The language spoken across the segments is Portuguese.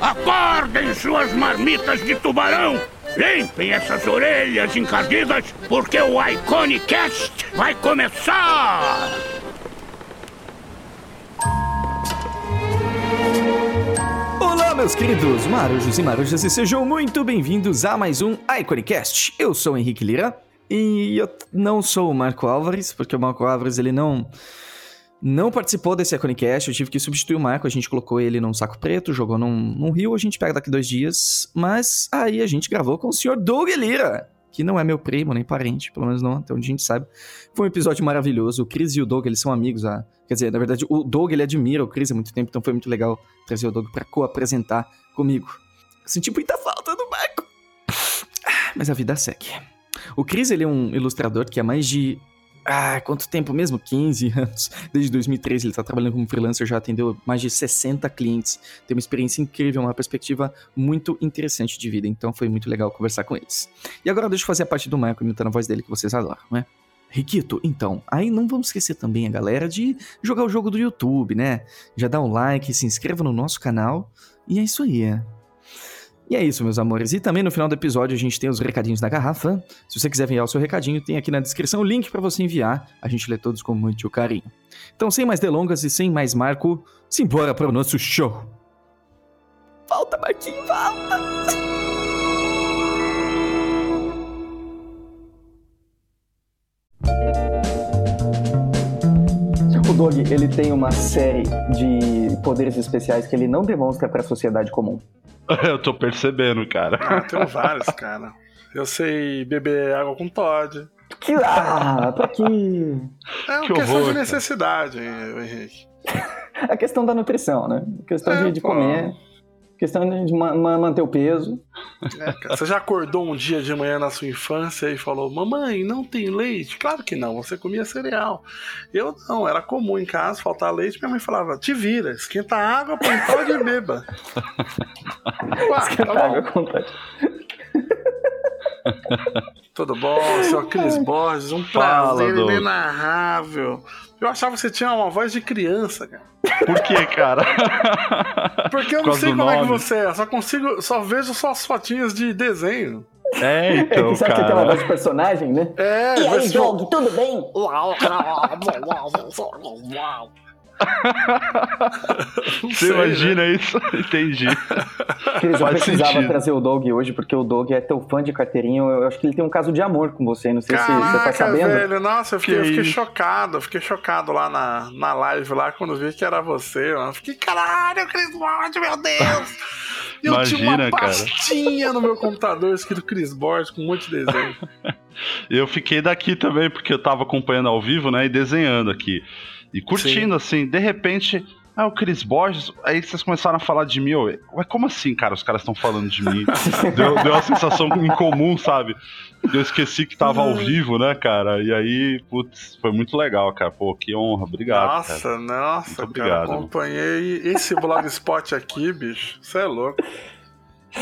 Acordem suas marmitas de tubarão! Limpem essas orelhas encardidas, porque o Iconicast vai começar! Olá, meus queridos marujos e marujas, e sejam muito bem-vindos a mais um Iconicast. Eu sou o Henrique Lira e eu não sou o Marco Álvares, porque o Marco Álvares ele não não participou desse Iconicast, eu tive que substituir o Marco, a gente colocou ele num saco preto, jogou num, num rio, a gente pega daqui dois dias, mas aí a gente gravou com o senhor Doug Lira, que não é meu primo, nem parente, pelo menos não, até onde a gente sabe. Foi um episódio maravilhoso, o Chris e o Doug, eles são amigos, ah, quer dizer, na verdade, o Doug, ele admira o Chris há muito tempo, então foi muito legal trazer o Doug pra co-apresentar comigo. Senti muita falta do Marco, mas a vida segue. O Chris, ele é um ilustrador que há mais de ah, quanto tempo mesmo? 15 anos. Desde 2013 ele está trabalhando como freelancer, já atendeu mais de 60 clientes. Tem uma experiência incrível, uma perspectiva muito interessante de vida. Então foi muito legal conversar com eles. E agora deixa eu fazer a parte do Marco imitando a voz dele que vocês adoram, né? Riquito, então, aí não vamos esquecer também a galera de jogar o jogo do YouTube, né? Já dá um like, se inscreva no nosso canal. E é isso aí, é. E é isso, meus amores. E também no final do episódio a gente tem os recadinhos da garrafa. Se você quiser enviar o seu recadinho, tem aqui na descrição o link para você enviar. A gente lê todos com muito carinho. Então, sem mais delongas e sem mais marco, simbora para o nosso show. Volta, Marquinhos, volta! O Dog, ele tem uma série de poderes especiais que ele não demonstra para a sociedade comum. Eu tô percebendo, cara. Ah, tenho vários, cara. Eu sei beber água com Todd. Que ah, pra quê? É uma Que questão horror, de necessidade, hein, Henrique. A questão da nutrição, né? A questão É, de, de pô. comer. Questão de ma- ma- manter o peso. É, cara. Você já acordou um dia de manhã na sua infância e falou: Mamãe, não tem leite? Claro que não, você comia cereal. Eu não, era comum em casa faltar leite. Minha mãe falava: Te vira, esquenta a água, põe Todd e beba. Ué, tá Água bom. Tudo bom, senhor Cris Borges? Um Fala, prazer Doug. inenarrável. Eu achava que você tinha uma voz de criança, cara. Por que, cara? Porque eu Por não sei como é que nome. você é, só consigo, só vejo só as fotinhas de desenho. É, É então, que sabe que tem aquela voz cara. de personagem, né? É, E aí, Dog, tudo bem? Você sei, né? imagina isso? Entendi. Cris, eu precisava sentido. trazer o Dog hoje, porque o Dog é teu fã de carteirinho. Eu acho que ele tem um caso de amor com você. Não sei se você tá Caraca, sabendo. velho, nossa, eu fiquei, Que eu fiquei chocado, eu fiquei chocado lá na, na live lá quando vi que era você, mano. Eu Fiquei, caralho, Chris Borges, meu Deus! Eu tinha Imagina, uma cara. pastinha no meu computador escrito Chris Borges com um monte de desenho. Eu fiquei daqui também, porque eu tava acompanhando ao vivo, né? E desenhando aqui. E curtindo, assim, de repente. Ah, o Cris Borges, aí vocês começaram a falar de mim, eu, ué, como assim, cara? Os caras estão falando de mim. deu, deu uma sensação incomum, sabe? Eu esqueci que tava ao vivo, né, cara? E aí, putz, foi muito legal, cara. Pô, que honra, obrigado, nossa, cara. nossa, Muito cara, obrigado. acompanhei esse blogspot aqui, bicho. Você é louco.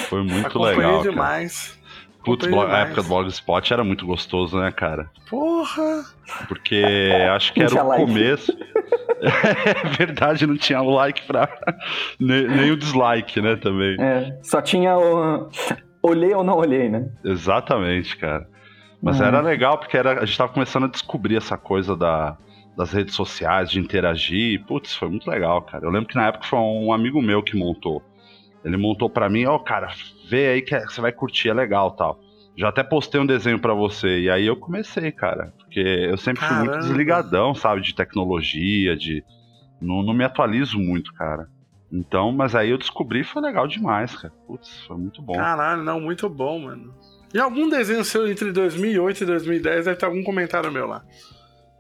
Foi muito acompanhei legal, cara. demais. Putz, blog- a época do Blogspot era muito gostoso, né, cara? Porra! Porque acho que era o like. começo. é verdade, não tinha o like pra. nem, nem o dislike, né, também. É, só tinha o. Olhei ou não olhei, né? Exatamente, cara. Mas É. era legal porque era, a gente tava começando a descobrir essa coisa da, das redes sociais, de interagir. Putz, foi muito legal, cara. Eu lembro que na época foi um amigo meu que montou. Ele montou pra mim, ó, cara, vê aí que você vai curtir, é legal tal. Já até postei um desenho pra você. E aí eu comecei, cara. Porque eu sempre fui muito Caramba. desligadão, sabe? De tecnologia, de. Não, não me atualizo muito, cara. Então, mas aí eu descobri e foi legal demais, cara. Putz, foi muito bom. Caralho, não, muito bom, mano. E algum desenho seu entre 2008 e 2010 deve ter algum comentário meu lá.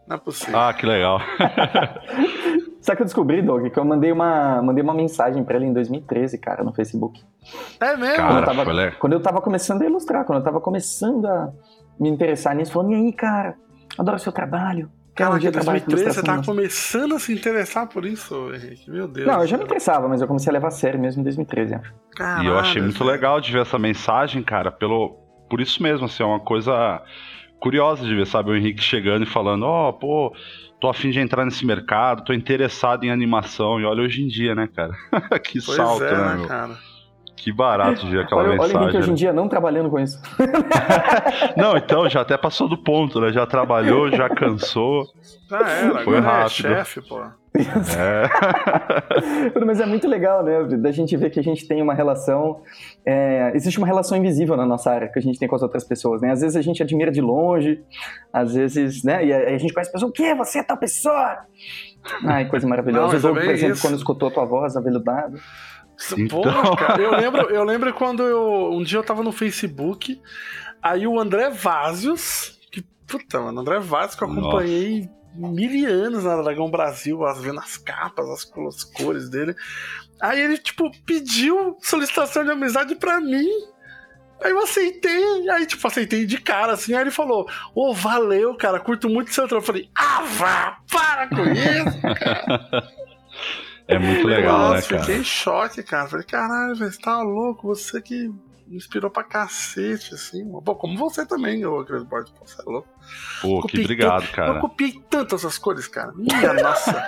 Não é possível. Ah, que legal. O que eu descobri, Doug? Que eu mandei uma, mandei uma mensagem pra ele em 2013, cara, no Facebook. é mesmo? Cara, quando, eu tava, legal. quando eu tava começando a ilustrar, quando eu tava começando a me interessar nisso, falando, e aí, cara, adoro seu trabalho. Cara, um dia em trabalhar com 2013 você tava começando a se interessar por isso, Henrique. Meu Deus. Não, eu já me interessava, mas eu comecei a levar a sério mesmo em 2013, acho. E eu achei Caralho, muito legal de ver essa mensagem, cara, pelo por isso mesmo, assim, é uma coisa curiosa de ver, sabe, o Henrique chegando e falando, ó, oh, pô, tô afim de entrar nesse mercado, tô interessado em animação. E olha hoje em dia, né, cara? que Pois salto, é, né, né, meu? cara? Que barato de ver aquela Olha, olha mensagem. Henrique hoje em né? dia não trabalhando com isso. Não, então, já até passou do ponto, né? Já trabalhou, já cansou. Já era, Foi agora é rápido. chefe, pô. É. Mas é muito legal, né? Da gente ver que a gente tem uma relação. é, existe uma relação invisível na nossa área que a gente tem com as outras pessoas, né? Às vezes a gente admira de longe, às vezes, né? E aí a gente conhece a pessoa, o quê? Você é tal pessoa? Ai, coisa Não, maravilhosa. mas o Doug, por bem exemplo, isso. quando escutou a tua voz aveludada. Então. Pô, cara, eu lembro, eu lembro quando eu. Um dia eu tava no Facebook, aí o André Vazios, que. Puta, mano, André Vazios que eu Nossa. Mil anos na Dragão Brasil, as- vendo as capas, as, as cores dele. Aí ele, tipo, pediu solicitação de amizade pra mim. Aí eu aceitei, aí tipo, aceitei de cara, assim, aí ele falou, ô, valeu, cara, curto muito seu trampo. Eu falei, ah, vá, para com isso, É muito legal, Nossa, né, cara? fiquei em choque, cara. Falei, caralho, você tá louco? Você que me inspirou pra cacete, assim. Pô, como você também, ô Chris. Pô, você é louco. Pô, que Copiei obrigado, Eu cara. copiei tanto essas cores, cara. Minha nossa.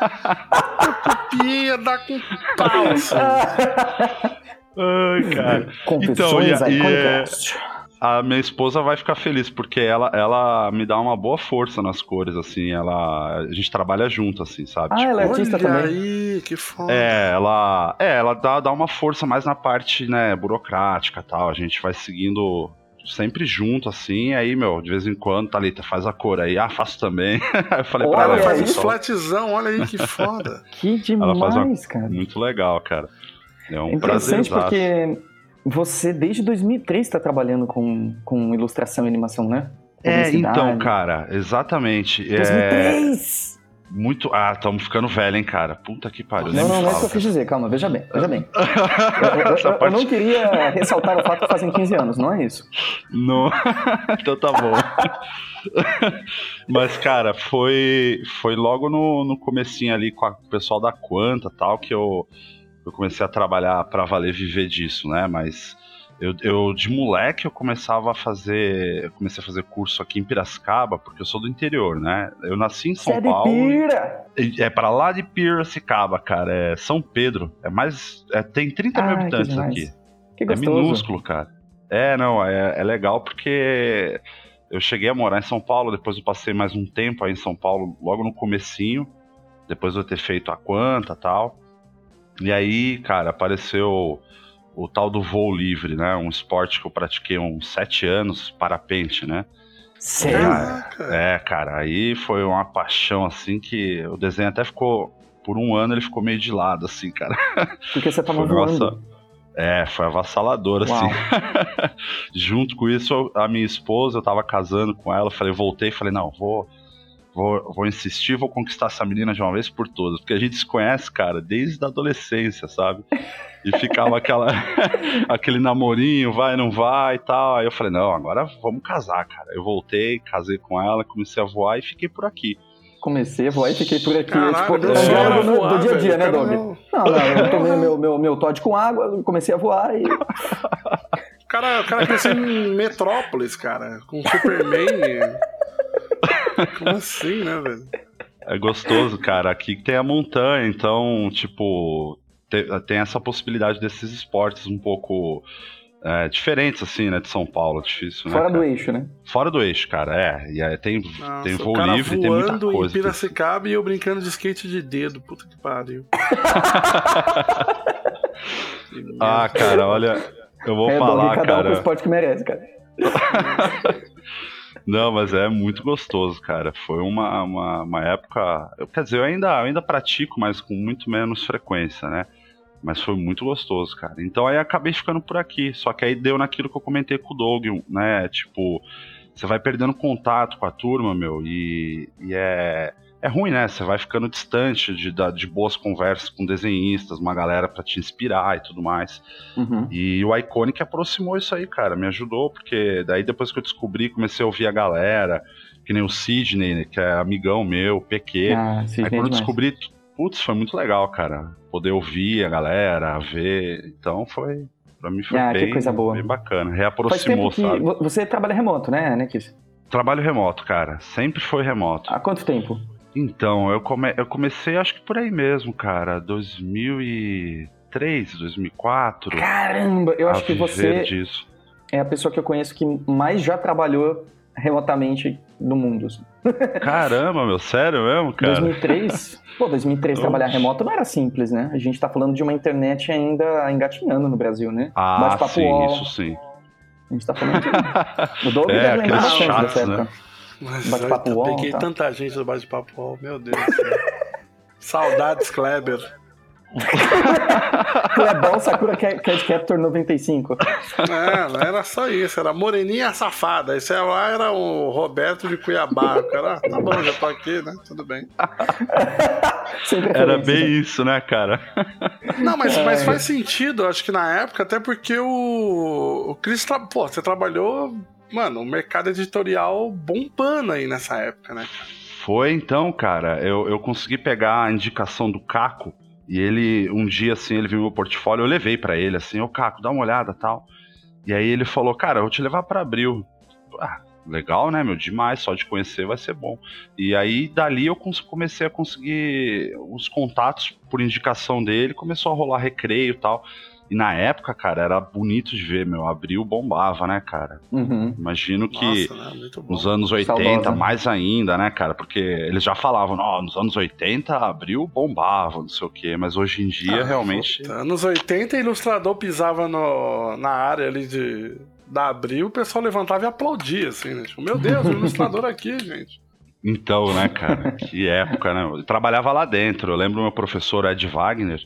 Eu copiei dar com pau, assim. Ai, cara. Confissões Então, e- e, Iconicast. A minha esposa vai ficar feliz, porque ela, ela me dá uma boa força nas cores, assim. Ela. A gente trabalha junto, assim, sabe? Ah, ela é artista Olha também. aí, que foda. É, ela, é, ela dá, dá uma força mais na parte, né, burocrática e tal. A gente vai seguindo sempre junto, assim. Aí, meu, de vez em quando, Thalita, faz a cor aí. Ah, faço também. Aí eu falei pra Olha ela, Ela faz "Pessoal, flatzão, olha aí que foda. Que Ela faz uma- demais, cara. muito legal, cara. É um É interessante prazer. porque você, desde 2003, está trabalhando com, com ilustração e animação, né? É, então, cara, exatamente. É 2003! muito. Ah, estamos ficando velho, hein, cara. Puta que pariu. Não, não, não é isso que eu quis dizer, calma, veja bem, veja bem. Eu, eu- eu- Essa eu parte- não queria ressaltar o fato que fazem 15 anos, não é isso. Não. então tá bom. Mas, cara, foi, foi logo no, no comecinho ali com a- com o pessoal da Quanta tal que eu, eu comecei a trabalhar pra valer viver disso, né? Mas eu, eu, de moleque, eu começava a fazer. Eu comecei a fazer curso aqui em Piracicaba, porque eu sou do interior, né? Eu nasci em Você São é de Paulo. pira! e- É pra lá de Piracicaba, cara. É São Pedro. É mais. é, tem 30 mil Ah, que habitantes demais. aqui. Que É gostoso. minúsculo, cara. É, não, é, é legal porque eu cheguei a morar em São Paulo, depois eu passei mais um tempo aí em São Paulo, logo no comecinho, depois de eu ter feito a Quanta e tal. E aí, cara, apareceu o tal do voo livre, né? Um esporte que eu pratiquei uns sete anos, parapente, né? Sério? É, cara, aí foi uma paixão, assim, que o desenho até ficou, por um ano ele ficou meio de lado, assim, cara. Porque você tava Foi voando. nossa- É, foi avassalador, assim. Junto com isso, a minha esposa, eu tava casando com ela, eu falei, voltei e falei, não, vou, vou, vou insistir, vou conquistar essa menina de uma vez por todas. Porque a gente se conhece, cara, desde a adolescência, sabe? E ficava aquela, aquele namorinho, vai, não vai e tal. Aí eu falei, não, agora vamos casar, cara. Eu voltei, casei com ela, comecei a voar e fiquei por aqui. Comecei a voar e fiquei por aqui. Caralho, tipo, é no- voar, do dia a dia, né, quero Não, não. não, eu tomei meu, meu, meu Todd com água, comecei a voar e. O cara, o cara cresceu em Metrópolis, cara, com Superman. Como assim, né, velho? É gostoso, cara. Aqui tem a montanha, então, tipo, te- tem essa possibilidade desses esportes um pouco é, diferentes, assim, né, de São Paulo. Difícil, né? Fora do cara? eixo, né? Fora do eixo, cara, é. E aí tem, Nossa, tem o voo cara livre, tem muita voando em coisa. Piracicaba e eu brincando de skate de dedo. Puta que pariu. Ah, cara, olha, eu vou é, falar, cada um com o cara. esporte que merece, cara. Não, mas é muito gostoso, cara. Foi uma, uma, uma época. eu- Quer dizer, eu ainda, eu ainda pratico, mas com muito menos frequência, né? Mas foi muito gostoso, cara. Então aí acabei ficando por aqui. Só que aí deu naquilo que eu comentei com o Doug, né? Tipo, você vai perdendo contato com a turma, meu, e, e é. É ruim, né? Você vai ficando distante de, de boas conversas com desenhistas, uma galera pra te inspirar e tudo mais. Uhum. E o Iconic aproximou isso aí, cara, me ajudou, porque daí depois que eu descobri, comecei a ouvir a galera, que nem o Sidney, né, que é amigão meu, PQ. Ah, aí quando eu descobri, putz, foi muito legal, cara, poder ouvir a galera, ver, então foi, pra mim foi Ah, bem, coisa boa. bem bacana, reaproximou, sabe? vo- você trabalha remoto, né, né, Kiss? Trabalho remoto, cara. Sempre foi remoto. Há quanto tempo? Então, eu, come... eu comecei acho que por aí mesmo, cara. 2003, 2004. Caramba, eu acho que você disso. é a pessoa que eu conheço que mais já trabalhou remotamente no mundo. assim. Caramba, meu, sério mesmo, cara? 2003? Pô, 2003 trabalhar Oxe. remoto não era simples, né? A gente tá falando de uma internet ainda engatinhando no Brasil, né? Ah, sim, isso sim. A gente tá falando de... O Doug É, deve lembrar bastante chatos, dessa né? época. Mas Bate-papo eu UOL, peguei tá. tanta gente do bate-papo UOL, meu Deus. Saudades, Kleber. Clebão Sakura Cat Cat Captor 95. É, não era só isso, era Moreninha Safada. Esse lá era o Roberto de Cuiabá. O cara, tá bom, já tô aqui, né? Tudo bem. Era preferências, bem né? isso, né, cara? Não, mas, É. mas faz sentido, acho que na época, até porque o, o Chris, pô, você trabalhou, mano, o mercado editorial bombando aí nessa época, né? Foi então, cara. Eu, eu consegui pegar a indicação do Caco. E ele, um dia, assim, ele viu meu portfólio. Eu levei pra ele, assim, ô Caco, dá uma olhada tal. E aí ele falou, cara, eu vou te levar pra abril. Ah, legal, né, meu? Demais, só de conhecer vai ser bom. E aí, dali, eu comecei a conseguir os contatos por indicação dele. Começou a rolar recreio e tal. E na época, cara, era bonito de ver, meu. Abril bombava, né, cara? Uhum. Imagino que. Nossa, né? Nos anos 80, Saudosa. mais ainda, né, cara? Porque eles já falavam, ó, nos anos 80 abril bombava, não sei o quê, mas hoje em dia Ah, realmente. puta, Anos 80, ilustrador pisava no, na área ali de, da Abril, o pessoal levantava e aplaudia, assim, né? Tipo, meu Deus, o ilustrador aqui, gente. Então, né, cara? que época, né? Eu trabalhava lá dentro. Eu lembro meu professor Ed Wagner,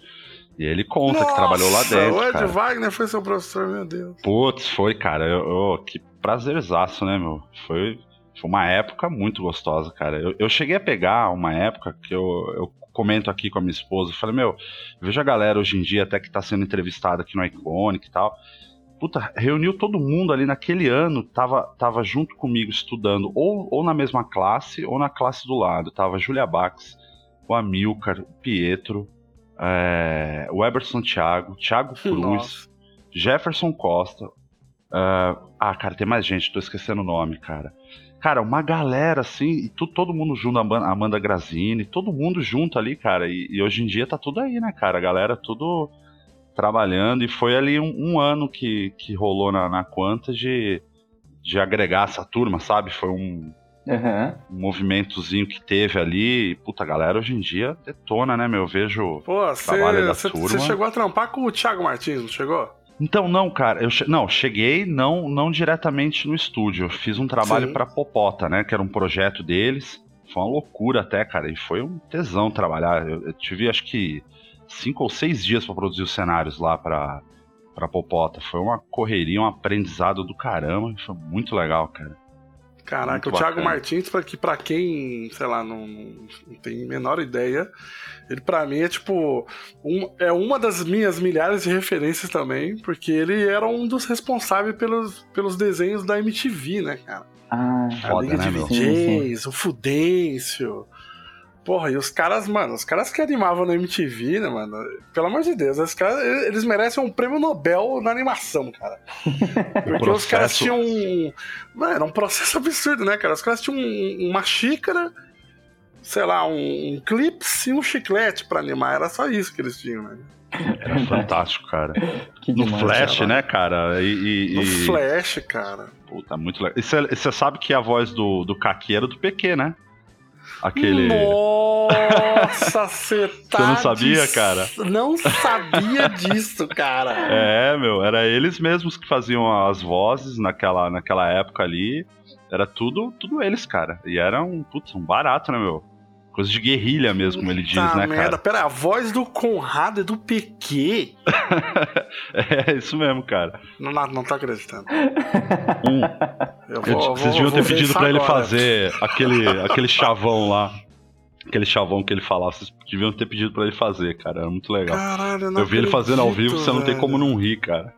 e ele conta que trabalhou lá Nossa, dentro. O Ed cara. Wagner foi seu professor, meu Deus. Putz, foi, cara. Eu, eu- que prazerzaço, né, meu? Foi, foi uma época muito gostosa, cara. Eu, eu cheguei a pegar uma época que eu, eu comento aqui com a minha esposa. Falei, meu, veja a galera hoje em dia, até que tá sendo entrevistada aqui no Iconic e tal. Puta, reuniu todo mundo ali naquele ano, tava, tava junto comigo estudando, ou, ou na mesma classe, ou na classe do lado. Tava a Julia Bax, o Amilcar, o Pietro, é, o Eberson Thiago, Thiago Cruz, Nossa. Jefferson Costa. ah, ah, cara, tem mais gente, tô esquecendo o nome, cara. Cara, uma galera assim, e tu- todo mundo junto, a Amanda- Amanda Grazini, todo mundo junto ali, cara. E, e hoje em dia tá tudo aí, né, cara? A galera tudo trabalhando. E foi ali um, um ano que, que rolou na, na Quanta de, de agregar essa turma, sabe? Foi um, Uhum. um movimentozinho que teve ali. E, puta, galera hoje em dia detona, né, meu? Eu vejo. Pô, Trabalho da você turma. você chegou a trampar com o Thiago Martins, não chegou? Então, não, cara, eu che- não, cheguei não, não diretamente no estúdio. Eu fiz um trabalho pra Popota, né? Que era um projeto deles. Foi uma loucura até, cara. E foi um tesão trabalhar. Eu, eu tive acho que cinco ou seis dias pra produzir os cenários lá pra, pra Popota. Foi uma correria, um aprendizado do caramba. Foi muito legal, cara. Caraca, Muito o Thiago bacana. Martins, pra, que pra quem, sei lá, não, não tem a menor ideia, ele pra mim é tipo. um- é uma das minhas milhares de referências também, porque ele era um dos responsáveis pelos, pelos desenhos da MTV, né, cara? Ah, A Foda, Liga né, de meu? VJs, o Fudêncio. Porra, e os caras, mano, os caras que animavam na MTV, né, mano? Pelo amor de Deus, os caras, eles merecem um prêmio Nobel na animação, cara. Porque os caras processo- tinham. um- Mano, era um processo absurdo, né, cara? Os caras tinham um- uma xícara, sei lá, um, um clips e um chiclete pra animar. Era só isso que eles tinham, né? Era fantástico, cara. que No demais. Flash, cara. né, cara? E. e- No e- Flash, cara. Puta, muito legal. E você sabe que a voz do, do Kaki era do PQ, né? Aquele. Nossa, você tá. não sabia, de- cara? Não sabia disso, cara. É, meu, era eles mesmos que faziam as vozes naquela, naquela época ali. Era tudo, tudo eles, cara. E era um, putz, um barato, né, meu? Coisa de guerrilha mesmo, como ele diz, Tá né, merda. cara? Pera, a voz do Conrado é do PQ? É isso mesmo, cara. Não, não, não tô acreditando. Um, Eu eu- vou, vocês vou- deviam ter pedido pra ele agora. fazer aquele, aquele chavão lá. Aquele chavão que ele falava. Vocês deviam ter pedido pra ele fazer, cara. Era muito legal. Caralho, eu não eu vi ele fazendo ao vivo, acredito, você não tem velho. como não rir, cara.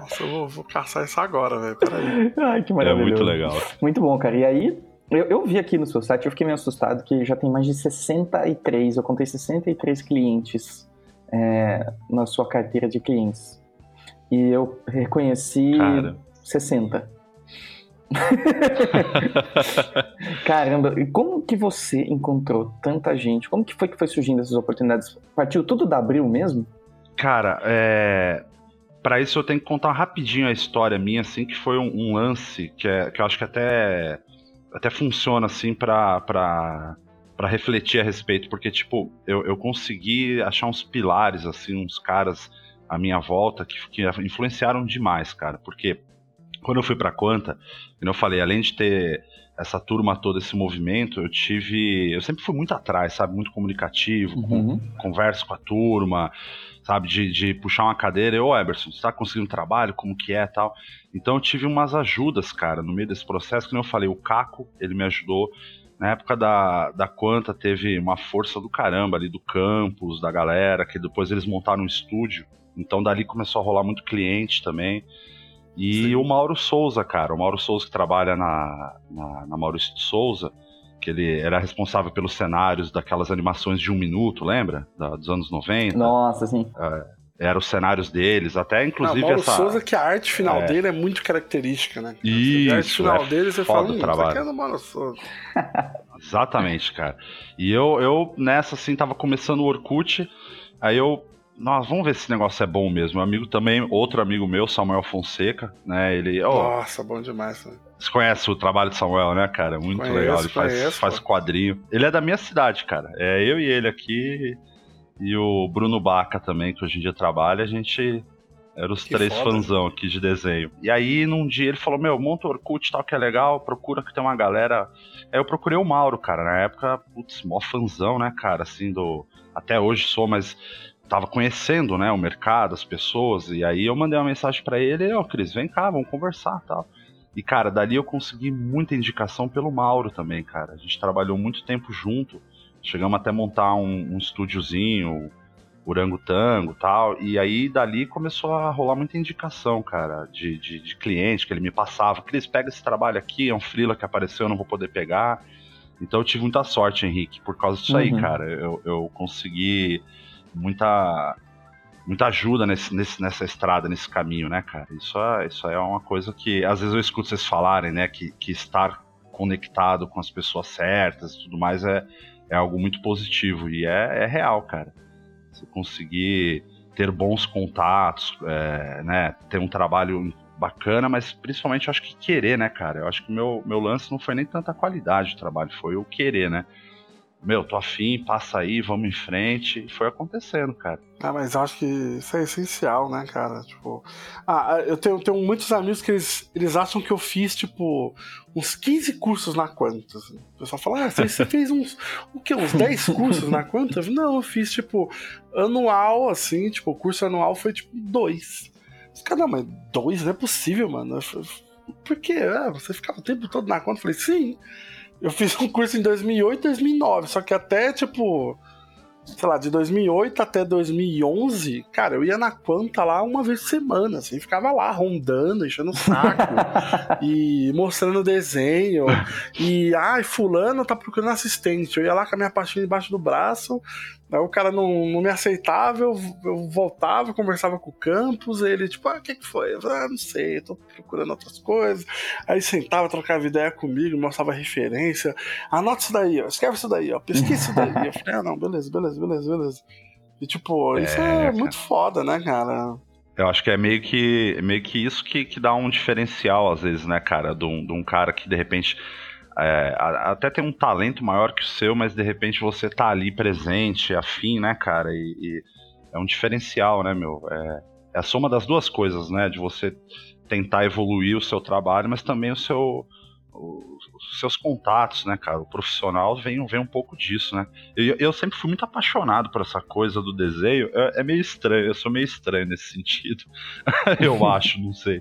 Nossa, eu vou, vou caçar isso agora, velho. Peraí. Ai, que É maravilhoso. muito legal. Muito bom, cara. E aí, eu, eu vi aqui no seu site, eu fiquei meio assustado que já tem mais de 63, eu contei 63 clientes é, na sua carteira de clientes. E eu reconheci Cara. 60. Caramba, e como que você encontrou tanta gente? Como que foi que foi surgindo essas oportunidades? Partiu tudo da Abril mesmo? Cara, é... para isso eu tenho que contar rapidinho a história minha, assim, que foi um, um lance que, é, que eu acho que até, até funciona, assim, pra, pra, pra refletir a respeito, porque, tipo, eu, eu consegui achar uns pilares, assim, uns caras à minha volta que, que influenciaram demais, cara, porque quando eu fui pra Quanta, como eu falei, além de ter essa turma toda, esse movimento, eu tive. Eu sempre fui muito atrás, sabe? Muito comunicativo, Uhum. com, converso com a turma, sabe? De, de puxar uma cadeira, e, ô Eberson, você tá conseguindo trabalho? Como que é tal? Então eu tive umas ajudas, cara, no meio desse processo, como eu falei, o Caco, ele me ajudou. Na época da, da Quanta teve uma força do caramba ali do campus, da galera, que depois eles montaram um estúdio. Então dali começou a rolar muito cliente também. E Sim. o Mauro Souza, cara, o Mauro Souza que trabalha na, na, na Maurício de Souza, que ele era responsável pelos cenários daquelas animações de um minuto, lembra? Da- dos anos 90. Nossa, assim. Eram os cenários deles, até Não, inclusive Mauro essa. Souza, que a arte final É. dele é muito característica, né? Vê Isso, a arte final é dele, você fala, hum, isso trabalho. aqui é do Mauro Souza. Exatamente, cara. E eu, eu nessa, assim, tava começando o Orkut, aí eu. Nossa, vamos ver se esse negócio é bom mesmo. Meu amigo também, outro amigo meu, Samuel Fonseca, né? Ele. ó, Nossa, bom demais. Né? Você conhece o trabalho de Samuel, né, cara? Muito Conheço, legal. Ele faz, conheço, faz quadrinho. Ele é da minha cidade, cara. É eu e ele aqui. E o Bruno Baca também, que hoje em dia trabalha. A gente era os Que três foda. fãzão aqui de desenho. E aí, num dia, ele falou: Meu, monta o Orkut tal, que é legal. Procura que tem uma galera. Aí eu procurei o Mauro, cara. Na época, putz, mó fãzão, né, cara? Assim, do. Até hoje sou, mas tava conhecendo, né, o mercado, as pessoas, e aí eu mandei uma mensagem pra ele, ó, Cris, vem cá, vamos conversar, tal. E cara, dali eu consegui muita indicação pelo Mauro também, cara. A gente trabalhou muito tempo junto. Chegamos até montar um, um estúdiozinho, orangotango tal. E aí dali começou a rolar muita indicação, cara, de, de, de cliente que ele me passava. Cris, pega esse trabalho aqui, é um freela que apareceu, eu não vou poder pegar. Então eu tive muita sorte, Henrique, por causa disso aí, Uhum. cara. Eu, eu consegui muita muita ajuda nesse, nesse- nessa estrada, nesse caminho, né, cara? Isso é, isso é uma coisa que às vezes eu escuto vocês falarem, né, que, que estar conectado com as pessoas certas e tudo mais é, é algo muito positivo e é, é real, cara. Você conseguir ter bons contatos, é, né, ter um trabalho bacana, mas principalmente eu acho que querer, né, cara? Eu acho que o meu, meu lance não foi nem tanta qualidade de trabalho, foi o querer, né? Meu, tô afim, passa aí, vamos em frente. E foi acontecendo, cara. Ah, mas eu acho que isso é essencial, né, cara? Tipo. Ah, eu tenho, tenho muitos amigos que eles, eles acham que eu fiz, tipo, uns 15 cursos na Quanta. assim. O pessoal fala, ah, você, fez uns. O quê? Uns 10 cursos na Quanta? Eu falei, Não, eu fiz, tipo, anual, assim, tipo, o curso anual foi tipo dois. Os caras, não, mas dois não é possível, mano. Por quê? Ah, você ficava o tempo todo na conta? Eu falei, sim. Eu fiz um curso em 2008 e 2009, só que até, tipo, sei lá, de 2008 até 2011, cara, eu ia na Quanta lá uma vez por semana, assim, ficava lá rondando, enchendo o saco e mostrando desenho. E, ai, fulano tá procurando assistente. Eu ia lá com a minha pastinha embaixo do braço, aí o cara não, não me aceitava, eu, eu voltava, conversava com o campus, ele, tipo, ah, o que que foi? Eu falei, ah, não sei, tô procurando outras coisas. Aí sentava, trocava ideia comigo, mostrava referência. Anota isso daí, ó, escreve isso daí, ó, pesquisa isso daí. Eu falei, ah, não, beleza, beleza, beleza, beleza. E, tipo, isso É, é muito foda, né, cara? Eu acho que é meio que, meio que isso que, que dá um diferencial, às vezes, né, cara? De um, de um cara que de repente é, até tem um talento maior que o seu, mas de repente você tá ali presente, afim, né, cara? E, e é um diferencial, né, meu? É, é a soma das duas coisas, né? De você tentar evoluir o seu trabalho, mas também o seu. o- Os seus contatos, né, cara? O profissional vem, vem um pouco disso, né? Eu, eu sempre fui muito apaixonado por essa coisa do desenho. É, é meio estranho, eu sou meio estranho nesse sentido. eu acho, não sei.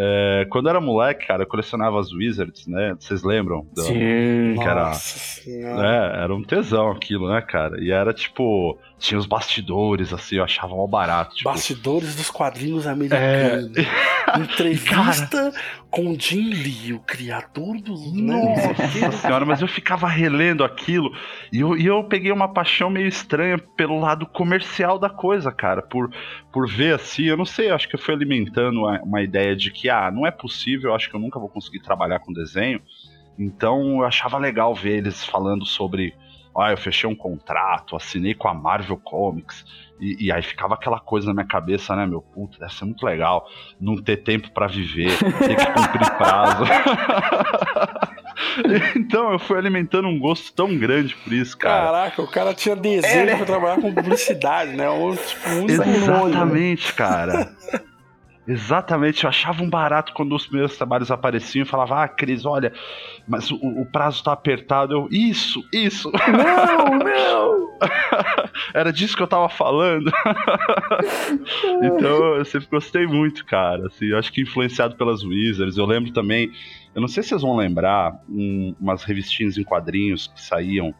É, quando eu era moleque, cara, eu colecionava as Wizards, né? Vocês lembram? Do- Sim. Que era- Nossa senhora. É, era um tesão aquilo, né, cara? E era tipo. Tinha os bastidores, assim, eu achava mal barato. Tipo, Bastidores dos quadrinhos americanos. Entrevista com Jim Lee, o criador dos. Nossa senhora, mas eu ficava relendo aquilo e eu, e eu peguei uma paixão meio estranha pelo lado comercial da coisa, cara. Por, por ver assim, eu não sei, acho que eu fui alimentando uma, uma ideia de que, ah, não é possível, acho que eu nunca vou conseguir trabalhar com desenho. Então eu achava legal ver eles falando sobre. Ah, eu fechei um contrato, assinei com a Marvel Comics. E, e, aí ficava aquela coisa na minha cabeça, né, meu? Puta, deve ser muito legal não ter tempo para viver, ter que cumprir prazo. então eu fui alimentando um gosto tão grande por isso, cara. Caraca, o cara tinha desejo é, né? pra trabalhar com publicidade, né? Um, tipo, um Exatamente, cara. Exatamente, eu achava um barato quando os meus trabalhos apareciam e falava, ah, Cris, olha, mas o, o prazo tá apertado. Eu, isso, isso. Não, não. Era disso que eu tava falando. então eu sempre gostei muito, cara. Assim, eu acho que influenciado pelas Wizards. Eu lembro também, eu não sei se vocês vão lembrar, um, umas revistinhas em quadrinhos que saíam.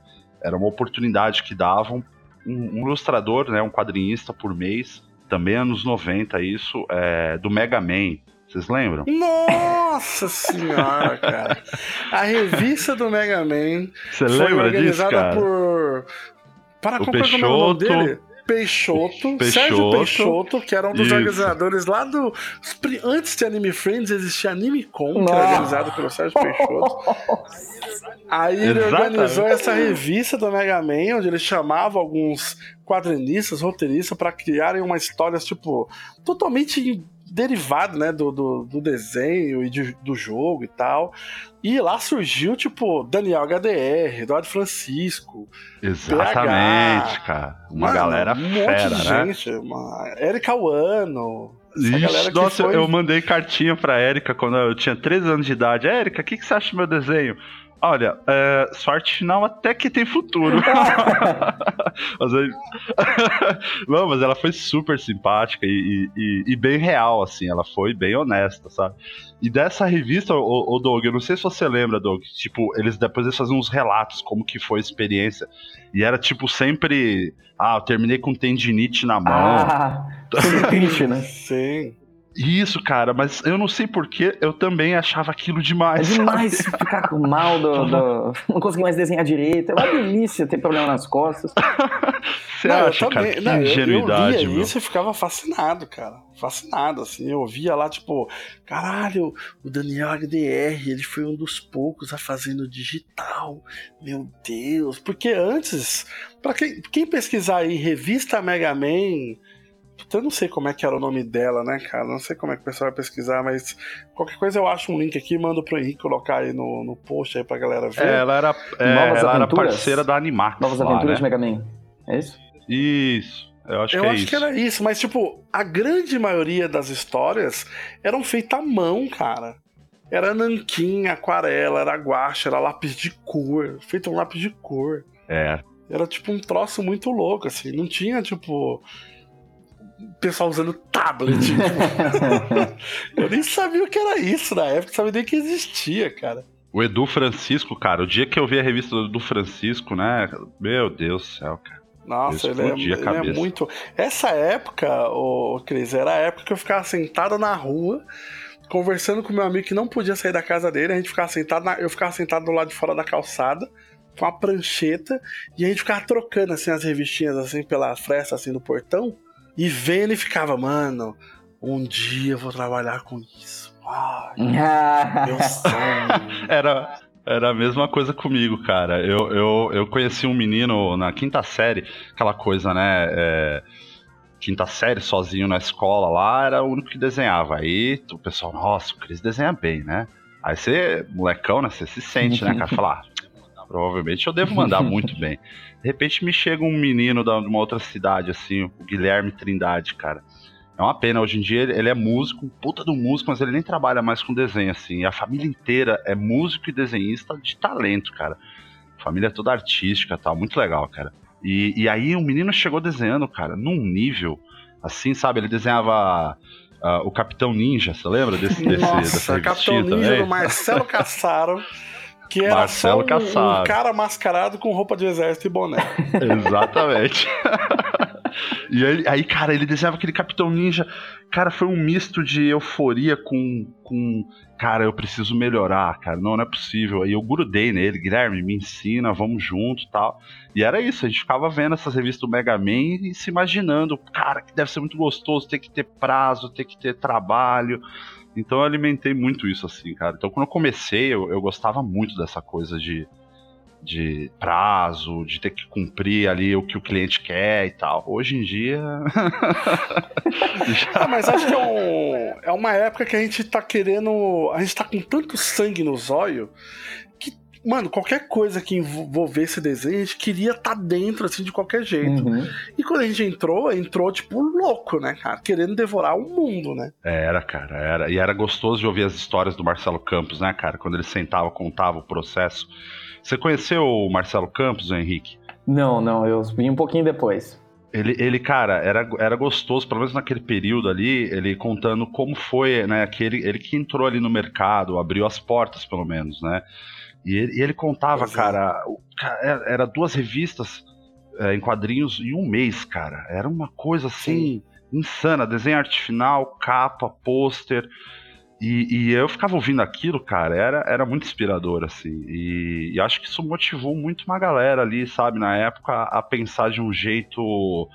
Era uma oportunidade que davam um, um ilustrador, né, um quadrinista por mês também anos 90 isso, é, do Mega Man. Vocês lembram? Nossa senhora, cara. A revista do Mega Man Você lembra organizada disso, por. Para o Peixoto, o nome dele? Peixoto, Peixoto, Sérgio Peixoto, que era um dos Isso. organizadores lá do. Antes de Anime Friends existia Anime Com, que era organizado pelo Sérgio Peixoto. Aí ele Exatamente. organizou essa revista do Mega Man, onde ele chamava alguns quadrinistas, roteiristas, para criarem uma história, tipo, totalmente derivado, né, do, do, do desenho e de, do jogo e tal. E lá surgiu, tipo, Daniel HDR, Eduardo Francisco. Exatamente, PH, cara. Uma mano, galera um fera, monte de né? gente, uma... Erika Wano. Ixi, nossa, foi... eu mandei cartinha pra Érica quando eu tinha 13 anos de idade. Érica, o que, que você acha do meu desenho? Olha, é, sorte final até que tem futuro. mas aí... Não, mas ela foi super simpática e, e, e, bem real, assim. Ela foi bem honesta, sabe? E dessa revista, o, o Doug, eu não sei se você lembra, Doug, tipo, eles depois eles faziam uns relatos como que foi a experiência. E era tipo sempre. Ah, eu terminei com tendinite na mão. Ah, triste, né? Sim. Isso, cara, mas eu não sei porquê, eu também achava aquilo demais. É demais sabe? ficar com mal do, do, Não conseguir mais desenhar direito. É uma delícia ter problema nas costas. Você não, acha, cara? Que não, ingenuidade, eu, eu via isso e ficava fascinado, cara. Fascinado, assim. Eu via lá, tipo, caralho, o Daniel HDR, ele foi um dos poucos a fazer no digital. Meu Deus. Porque antes, para quem, quem pesquisar aí, revista Mega Man eu não sei como é que era o nome dela, né, cara? Não sei como é que o pessoal vai pesquisar, mas qualquer coisa eu acho um link aqui e mando pro Henrique colocar aí no, no post aí pra galera ver. É, ela era, é, Novas ela era parceira da Animax. Novas lá, Aventuras né? de Mega Man. É isso? Isso. Eu acho eu que é acho isso. que era isso, mas tipo, a grande maioria das histórias eram feitas à mão, cara. Era nanquim, aquarela, era guache, era lápis de cor, feito um lápis de cor. É. Era tipo um troço muito louco, assim. Não tinha, tipo, pessoal usando tablet. eu nem sabia o que era isso na época, sabia nem que existia, cara. O Edu Francisco, cara, o dia que eu vi a revista do Edu Francisco, né? Meu Deus do céu, cara. Nossa, ele é, ele é, muito. Essa época, o Cris, era a época que eu ficava sentado na rua, conversando com meu amigo que não podia sair da casa dele. A gente ficava sentado, na... eu ficava sentado do lado de fora da calçada, com a prancheta, e a gente ficava trocando assim as revistinhas assim pela fresta assim do portão. E vendo e ficava, mano, um dia eu vou trabalhar com isso. Ai, meu sonho. Era, era a mesma coisa comigo, cara. Eu, eu, eu conheci um menino na quinta série, aquela coisa, né? É, quinta série, sozinho na escola lá, era o único que desenhava. Aí o pessoal, nossa, o Cris desenha bem, né? Aí você, molecão, né? Você se sente, né, cara? Falar, ah, provavelmente eu devo mandar muito bem. De repente me chega um menino de uma outra cidade, assim, o Guilherme Trindade, cara. É uma pena, hoje em dia ele é músico, puta do músico, mas ele nem trabalha mais com desenho, assim. E a família inteira é músico e desenhista de talento, cara. Família toda artística tal, muito legal, cara. E, e aí o menino chegou desenhando, cara, num nível, assim, sabe? Ele desenhava uh, o Capitão Ninja, você lembra desse, desse Nossa, dessa Capitão Ninja também? do Marcelo Cassaro. Que era Marcelo só um, um, cara mascarado com roupa de exército e boné. Exatamente. E aí, aí, cara, ele desenhava aquele Capitão Ninja. Cara, foi um misto de euforia com. com cara, eu preciso melhorar, cara. Não, não é possível. Aí eu grudei nele, Guilherme, me ensina, vamos junto e tal. E era isso, a gente ficava vendo essas revistas do Mega Man e se imaginando, cara, que deve ser muito gostoso, ter que ter prazo, ter que ter trabalho. Então eu alimentei muito isso, assim, cara. Então quando eu comecei, eu, eu gostava muito dessa coisa de de prazo, de ter que cumprir ali o que o cliente quer e tal. Hoje em dia. ah, mas acho que é, um, é uma época que a gente tá querendo. A gente tá com tanto sangue nos olhos que, mano, qualquer coisa que envolvesse desenho, a gente queria estar tá dentro, assim, de qualquer jeito. Uhum. E quando a gente entrou, entrou, tipo, louco, né, cara? Querendo devorar o mundo, né? Era, cara, era. E era gostoso de ouvir as histórias do Marcelo Campos, né, cara? Quando ele sentava, contava o processo você conheceu o Marcelo Campos, Henrique? Não, não, eu vim um pouquinho depois. Ele, ele, cara, era, era gostoso, pelo menos naquele período ali, ele contando como foi, né, aquele, ele que entrou ali no mercado, abriu as portas, pelo menos, né? E ele, e ele contava, é. cara, é, era duas revistas é, em quadrinhos em um mês, cara. Era uma coisa assim, Sim. insana. Desenho arte final, capa, pôster. E, e, eu ficava ouvindo aquilo, cara, era, era muito inspirador, assim. E, e, acho que isso motivou muito uma galera ali, sabe, na época, a, pensar de um jeito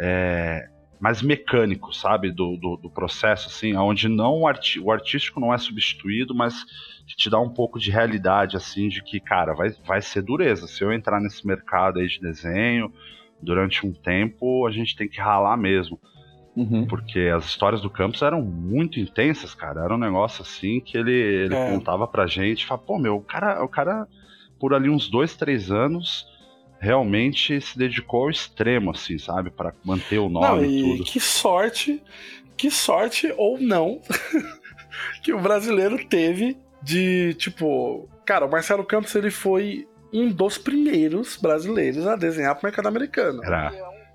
é, mais mecânico, sabe, do, do, do, processo, assim, onde não o, arti o artístico não é substituído, mas que te dá um pouco de realidade, assim, de que, cara, vai, vai ser dureza. Se eu entrar nesse mercado aí de desenho durante um tempo, a gente tem que ralar mesmo. Uhum. Porque as histórias do Campos eram muito intensas, cara. Era um negócio assim que ele, ele é. contava pra gente. Fala, pô, meu, o cara, o cara, por ali uns dois, três anos, realmente se dedicou ao extremo, assim, sabe? para manter o nome não, e, e tudo. Que sorte, que sorte ou não que o brasileiro teve de, tipo. Cara, o Marcelo Campos ele foi um dos primeiros brasileiros a desenhar pro mercado americano. Era.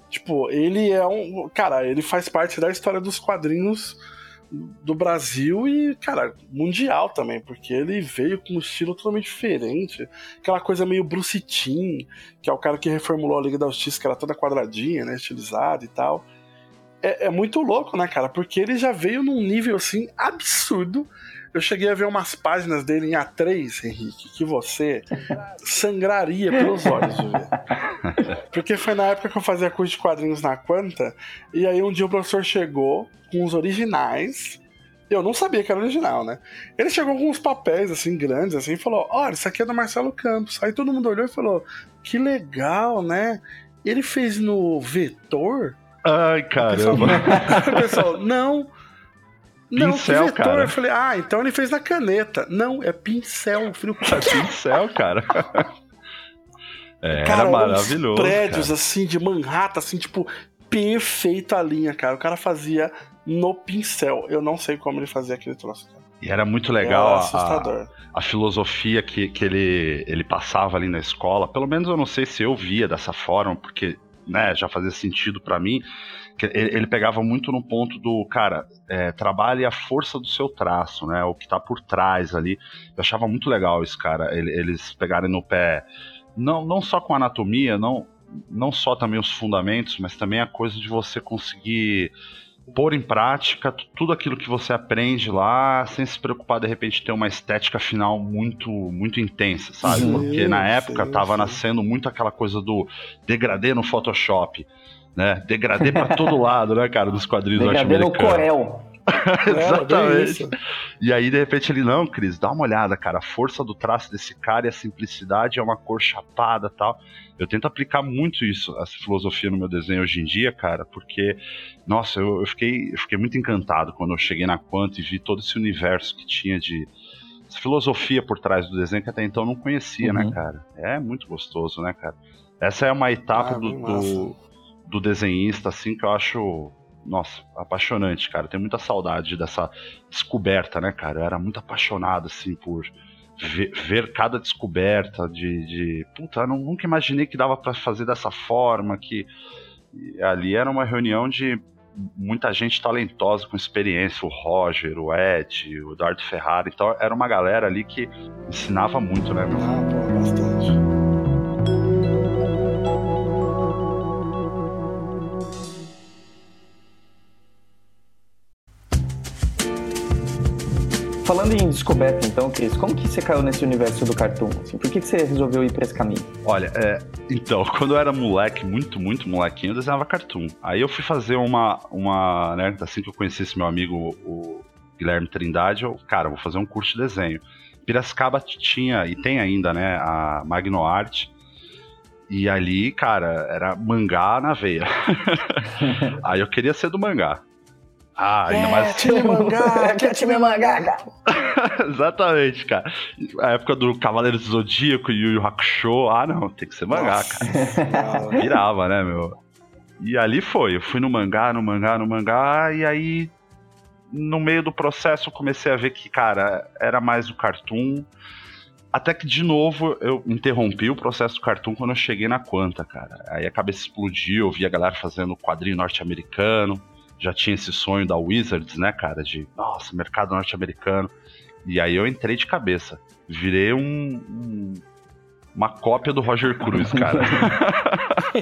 Tipo, ele é um. Cara, ele faz parte da história dos quadrinhos do Brasil e, cara, mundial também, porque ele veio com um estilo totalmente diferente. Aquela coisa meio Bruce Timm, que é o cara que reformulou a Liga da Justiça, que era toda quadradinha, né? Estilizada e tal. É, é muito louco, né, cara? Porque ele já veio num nível assim absurdo eu cheguei a ver umas páginas dele em A3, Henrique, que você sangraria pelos olhos de ver. Porque foi na época que eu fazia curso de quadrinhos na Quanta, e aí um dia o professor chegou com os originais. Eu não sabia que era original, né? Ele chegou com uns papéis assim grandes assim e falou: "Olha, isso aqui é do Marcelo Campos". Aí todo mundo olhou e falou: "Que legal, né? Ele fez no vetor?" Ai, caramba. O pessoal, não, não, pincel, vetor. Cara. Eu falei, ah, então ele fez na caneta. Não, é pincel. Filho. É pincel, cara. É, cara, era maravilhoso. prédios cara. assim de Manhattan, assim, tipo, perfeita a linha, cara. O cara fazia no pincel. Eu não sei como ele fazia aquele troço, cara. E era muito legal a, a, filosofia que, que ele, ele passava ali na escola. Pelo menos eu não sei se eu via dessa forma, porque né, já fazia sentido para mim ele pegava muito no ponto do, cara, é, trabalhe a força do seu traço, né? O que tá por trás ali. Eu achava muito legal isso, cara. Eles pegarem no pé, não, não só com anatomia, não, não só também os fundamentos, mas também a coisa de você conseguir pôr em prática tudo aquilo que você aprende lá, sem se preocupar de repente ter uma estética final muito muito intensa, sabe? Sim, Porque na época sim, tava sim. nascendo muito aquela coisa do degradê no Photoshop né? Degradê pra todo lado, né, cara, dos quadrinhos Degradê no Corel. Exatamente. E aí, de repente, ele, não, Cris, dá uma olhada, cara. A força do traço desse cara e a simplicidade é uma cor chapada tal. Eu tento aplicar muito isso, essa filosofia no meu desenho hoje em dia, cara, porque, nossa, eu, eu fiquei, eu fiquei muito encantado quando eu cheguei na Quant e vi todo esse universo que tinha de filosofia por trás do desenho que até então eu não conhecia, né, uhum. né, cara? É muito gostoso, né, cara? Essa é uma etapa ah, do, do, do desenhista, assim, que eu acho nossa, apaixonante, cara. Tenho muita saudade dessa descoberta, né, cara? Eu era muito apaixonado, assim, por ver, ver cada descoberta de, de. Puta, eu nunca imaginei que dava para fazer dessa forma, que ali era uma reunião de muita gente talentosa com experiência, o Roger, o Ed, o Eduardo Ferrari, então era uma galera ali que ensinava muito, né, meu? Ah, pô, bastante. Falando em descoberta, então, Cris, como que você caiu nesse universo do cartoon? Assim, por que, que você resolveu ir pra esse caminho? Olha, é, então, quando eu era moleque, muito, muito molequinho, eu desenhava cartoon. Aí eu fui fazer uma, uma né, assim que eu conheci esse meu amigo, o Guilherme Trindade, eu, cara, vou fazer um curso de desenho. Piracicaba tinha, e tem ainda, né, a Magnoart, e ali, cara, era mangá na veia. Aí eu queria ser do mangá. Ah, ainda mais. time mangá, que time mangá, cara. Exatamente, cara. A época do Cavaleiro do Zodíaco e Yu Yu Hakusho. Ah, não, tem que ser mangá, Nossa cara. Virava, né, meu? E ali foi. Eu fui no mangá, no mangá, no mangá. E aí, no meio do processo, eu comecei a ver que, cara, era mais o cartoon. Até que, de novo, eu interrompi o processo do cartoon quando eu cheguei na Quanta, cara. Aí a cabeça explodiu, eu vi a galera fazendo quadrinho norte-americano. Já tinha esse sonho da Wizards, né, cara? De, nossa, mercado norte-americano. E aí eu entrei de cabeça. Virei um, um- uma cópia do Roger Cruz, cara.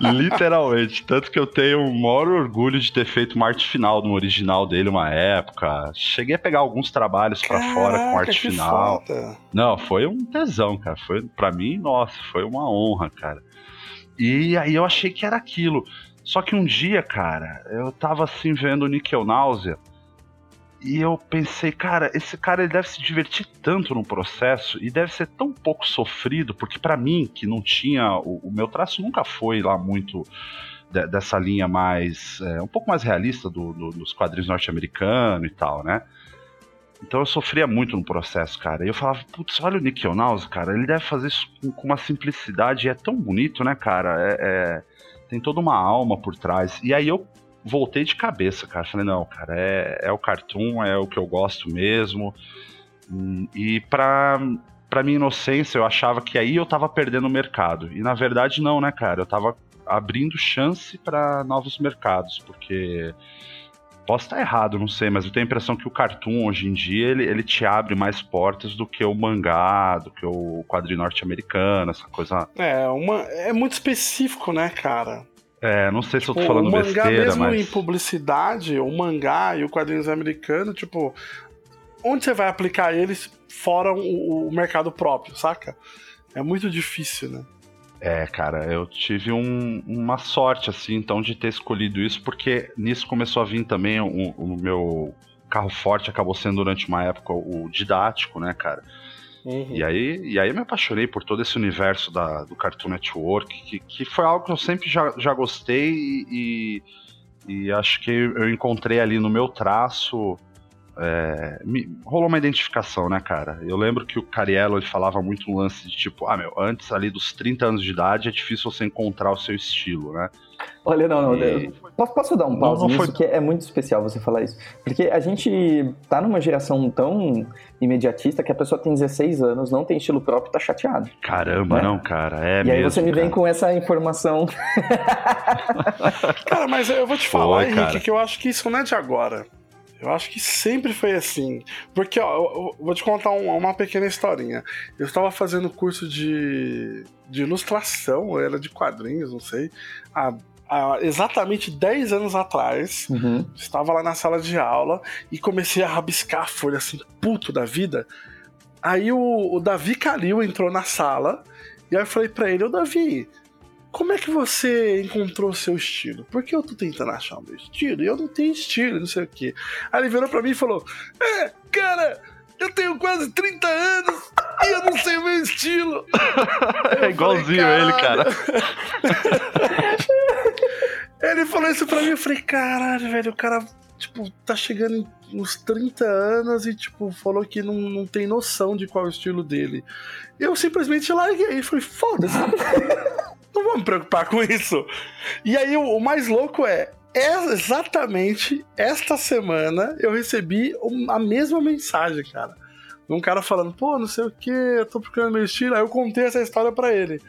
Literalmente. Tanto que eu tenho o maior orgulho de ter feito uma arte final no original dele uma época. Cheguei a pegar alguns trabalhos pra fora com arte final. foda. Não, foi um tesão, cara. Foi para mim, nossa, foi uma honra, cara. E aí eu achei que era aquilo. Só que um dia, cara, eu tava assim vendo o Nickel Náusea e eu pensei, cara, esse cara ele deve se divertir tanto no processo e deve ser tão pouco sofrido, porque pra mim, que não tinha. O, o meu traço nunca foi lá muito de- dessa linha mais. é, um pouco mais realista do- do- dos quadrinhos norte-americanos e tal, né? Então eu sofria muito no processo, cara. E eu falava, putz, olha o Nickel Náusea, cara, ele deve fazer isso com, com uma simplicidade, e é tão bonito, né, cara? É, é- tem toda uma alma por trás. E aí eu voltei de cabeça, cara. Falei, não, cara, é, é o cartoon, é o que eu gosto mesmo. Hum, E pra, pra minha inocência, eu achava que aí eu tava perdendo o mercado. E na verdade, não, né, cara? Eu tava abrindo chance para novos mercados, porque. Posso estar errado, não sei, mas eu tenho a impressão que o cartoon hoje em dia ele, ele te abre mais portas do que o mangá, do que o quadrinho norte-americano, essa coisa. É, uma, é muito específico, né, cara? É, não sei se eu tô Tipo, falando o mangá besteira, mesmo mas. em publicidade, o mangá e o quadrinhos americano, tipo, onde você vai aplicar eles fora o, o mercado próprio, saca? É muito difícil, né? É, cara, eu tive um- uma sorte, assim, então, de ter escolhido isso, porque nisso começou a vir também o, o meu carro forte, acabou sendo durante uma época o didático, né, cara? Uhum. E aí, e aí eu me apaixonei por todo esse universo da, do Cartoon Network, que, que foi algo que eu sempre já, já gostei e, e, e acho que eu encontrei ali no meu traço. É, me- rolou uma identificação, né, cara? Eu lembro que o Cariello ele falava muito um lance de tipo, ah, meu, antes ali dos 30 anos de idade é difícil você encontrar o seu estilo, né? Olha, não, não. E- Posso, posso dar um Não, pause não nisso, foi- que é muito especial você falar isso. Porque a gente tá numa geração tão imediatista que a pessoa tem 16 anos, não tem estilo próprio e tá chateado. Caramba, É. não, cara, é e mesmo. aí você me vem cara. com essa informação. Cara, mas eu vou te falar, Foi, Henrique, cara. que eu acho que isso não é de agora. Eu acho que sempre foi assim. Porque, ó, eu, eu vou te contar um- uma pequena historinha. Eu estava fazendo curso de, de ilustração, ou era de quadrinhos, não sei, há, há exatamente 10 anos atrás. Uhum. Estava lá na sala de aula e comecei a rabiscar a folha assim, puto da vida. Aí o, o Davi Calil entrou na sala e aí eu falei pra ele: Ô Davi, como é que você encontrou o seu estilo? Porque eu tô tentando achar o meu estilo e eu não tenho estilo, não sei o quê. Aí ele virou pra mim e falou: É, cara, eu tenho quase 30 anos e eu não sei o meu estilo. É igualzinho falei, ele, cara. Ele falou isso pra mim, eu falei, caralho, velho, o cara, tipo, tá chegando em uns 30 anos e, tipo, falou que não, não tem noção de qual é o estilo dele. Eu simplesmente larguei, falei, foda-se. não vou me preocupar com isso. E aí, o, mais louco é, é exatamente esta semana eu recebi a mesma mensagem, cara. De um cara falando, pô, não sei o que, eu tô procurando meu estilo. Aí eu contei essa história pra ele.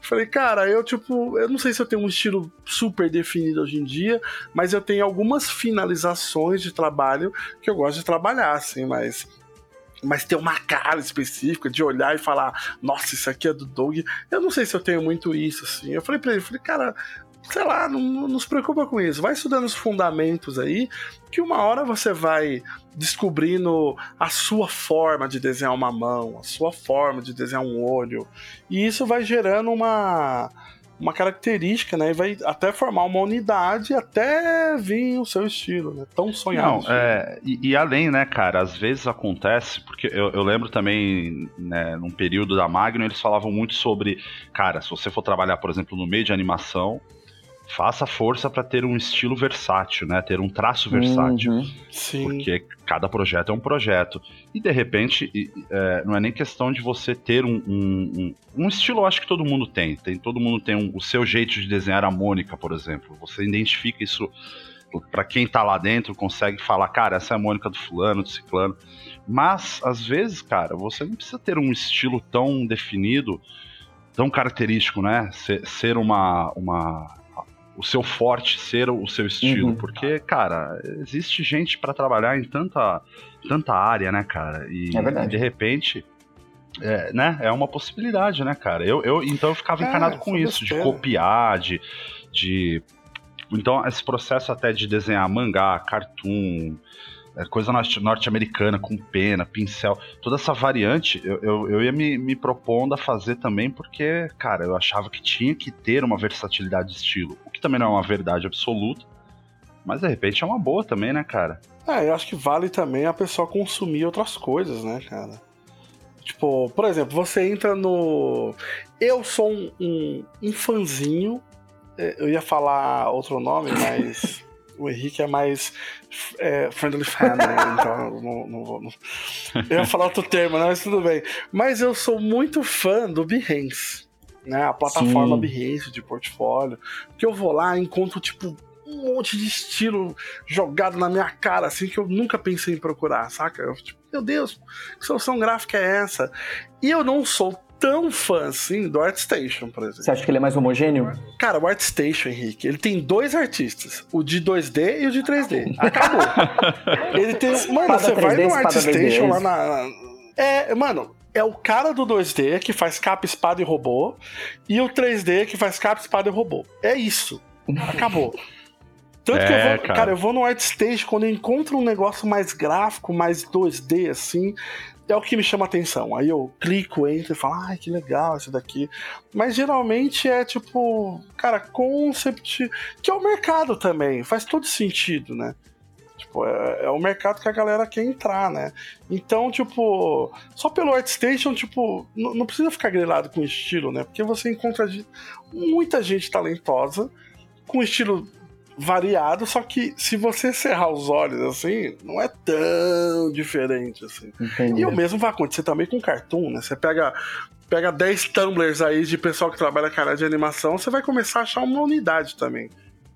Falei, cara, eu tipo, eu não sei se eu tenho um estilo super definido hoje em dia, mas eu tenho algumas finalizações de trabalho que eu gosto de trabalhar, assim, mas. Mas ter uma cara específica de olhar e falar, nossa, isso aqui é do Doug. Eu não sei se eu tenho muito isso, assim. Eu falei pra ele, falei, cara, sei lá, não, não se preocupa com isso. Vai estudando os fundamentos aí, que uma hora você vai descobrindo a sua forma de desenhar uma mão, a sua forma de desenhar um olho. E isso vai gerando uma uma característica, né? E vai até formar uma unidade até vir o seu estilo, né? Tão sonhado. Não, é, e, e, além, né, cara, às vezes acontece, porque eu, eu lembro também, né, num período da Magno, eles falavam muito sobre, cara, se você for trabalhar, por exemplo, no meio de animação, faça força para ter um estilo versátil, né? Ter um traço versátil. Uhum, sim. Porque cada projeto é um projeto. E de repente, é, não é nem questão de você ter um, um, um, um, estilo, eu acho que todo mundo tem. tem todo mundo tem um, o seu jeito de desenhar a Mônica, por exemplo. Você identifica isso para quem tá lá dentro, consegue falar, cara, essa é a Mônica do fulano, do ciclano. Mas, às vezes, cara, você não precisa ter um estilo tão definido, tão característico, né? Ser, ser uma, uma o seu forte ser o seu estilo, uhum. porque, cara, existe gente para trabalhar em tanta, tanta área, né, cara? E é de repente, é, né, é uma possibilidade, né, cara? Eu, eu então eu ficava é, encanado com isso, de copiar, de, de então esse processo até de desenhar mangá, cartoon, é, coisa norte-americana, com pena, pincel, toda essa variante, eu, eu, eu, ia me, me propondo a fazer também, porque, cara, eu achava que tinha que ter uma versatilidade de estilo, o que também não é uma verdade absoluta, mas de repente é uma boa também, né, cara? É, eu acho que vale também a pessoa consumir outras coisas, né, cara? Tipo, por exemplo, você entra no. Eu sou um, um, um fanzinho. É, eu ia falar outro nome, mas o Henrique é mais é, friendly family, então não, não, vou. Não... Eu ia falar outro termo, né, mas tudo bem. Mas eu sou muito fã do Behance, né? A plataforma Sim. Behance de portfólio. Que eu vou lá e encontro, tipo, um monte de estilo jogado na minha cara, assim, que eu nunca pensei em procurar, saca? Eu, tipo, meu Deus, que solução gráfica é essa? E eu não sou tão fã assim do ArtStation, por exemplo. Você acha que ele é mais homogêneo? Cara, o ArtStation, Henrique, ele tem dois artistas, o de 2D e o de 3D. Acabou. ele tem. Mano, espada você 3D, vai no ArtStation lá na. É, mano, é o cara do 2D que faz capa, espada e robô, e o 3D que faz capa, espada e robô. É isso. Acabou. Tanto é, que eu é, vou, cara. cara. eu vou no ArtStation quando eu encontro um negócio mais gráfico, mais 2D, assim, é o que me chama atenção. Aí eu clico, entro e falo, ai, que legal esse daqui. Mas geralmente é tipo, cara, concept, que é o mercado também, faz todo sentido, né? Tipo, é, é, o mercado que a galera quer entrar, né? Então, tipo, só pelo ArtStation, tipo, não precisa ficar grilado com estilo, né? Porque você encontra muita gente talentosa com estilo variado, só que se você cerrar os olhos assim, não é tão diferente assim. Entendi. E o mesmo vai acontecer também com cartoon, né? Você pega pega 10 tumblers aí de pessoal que trabalha com área de animação, você vai começar a achar uma unidade também.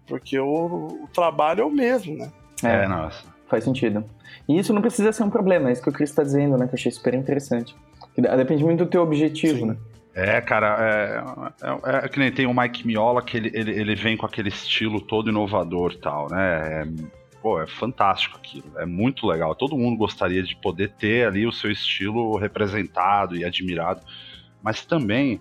Porque o, o trabalho é o mesmo, né? É, é, nossa. Faz sentido. E isso não precisa ser um problema, é isso que o Chris está dizendo, né? Que eu achei super interessante. Depende muito do teu objetivo, Sim. né? É, cara, é, é, é, que nem tem o Mike Miola que ele, ele, ele vem com aquele estilo todo inovador e tal, né? É, pô, é fantástico aquilo, é muito legal. Todo mundo gostaria de poder ter ali o seu estilo representado e admirado, mas também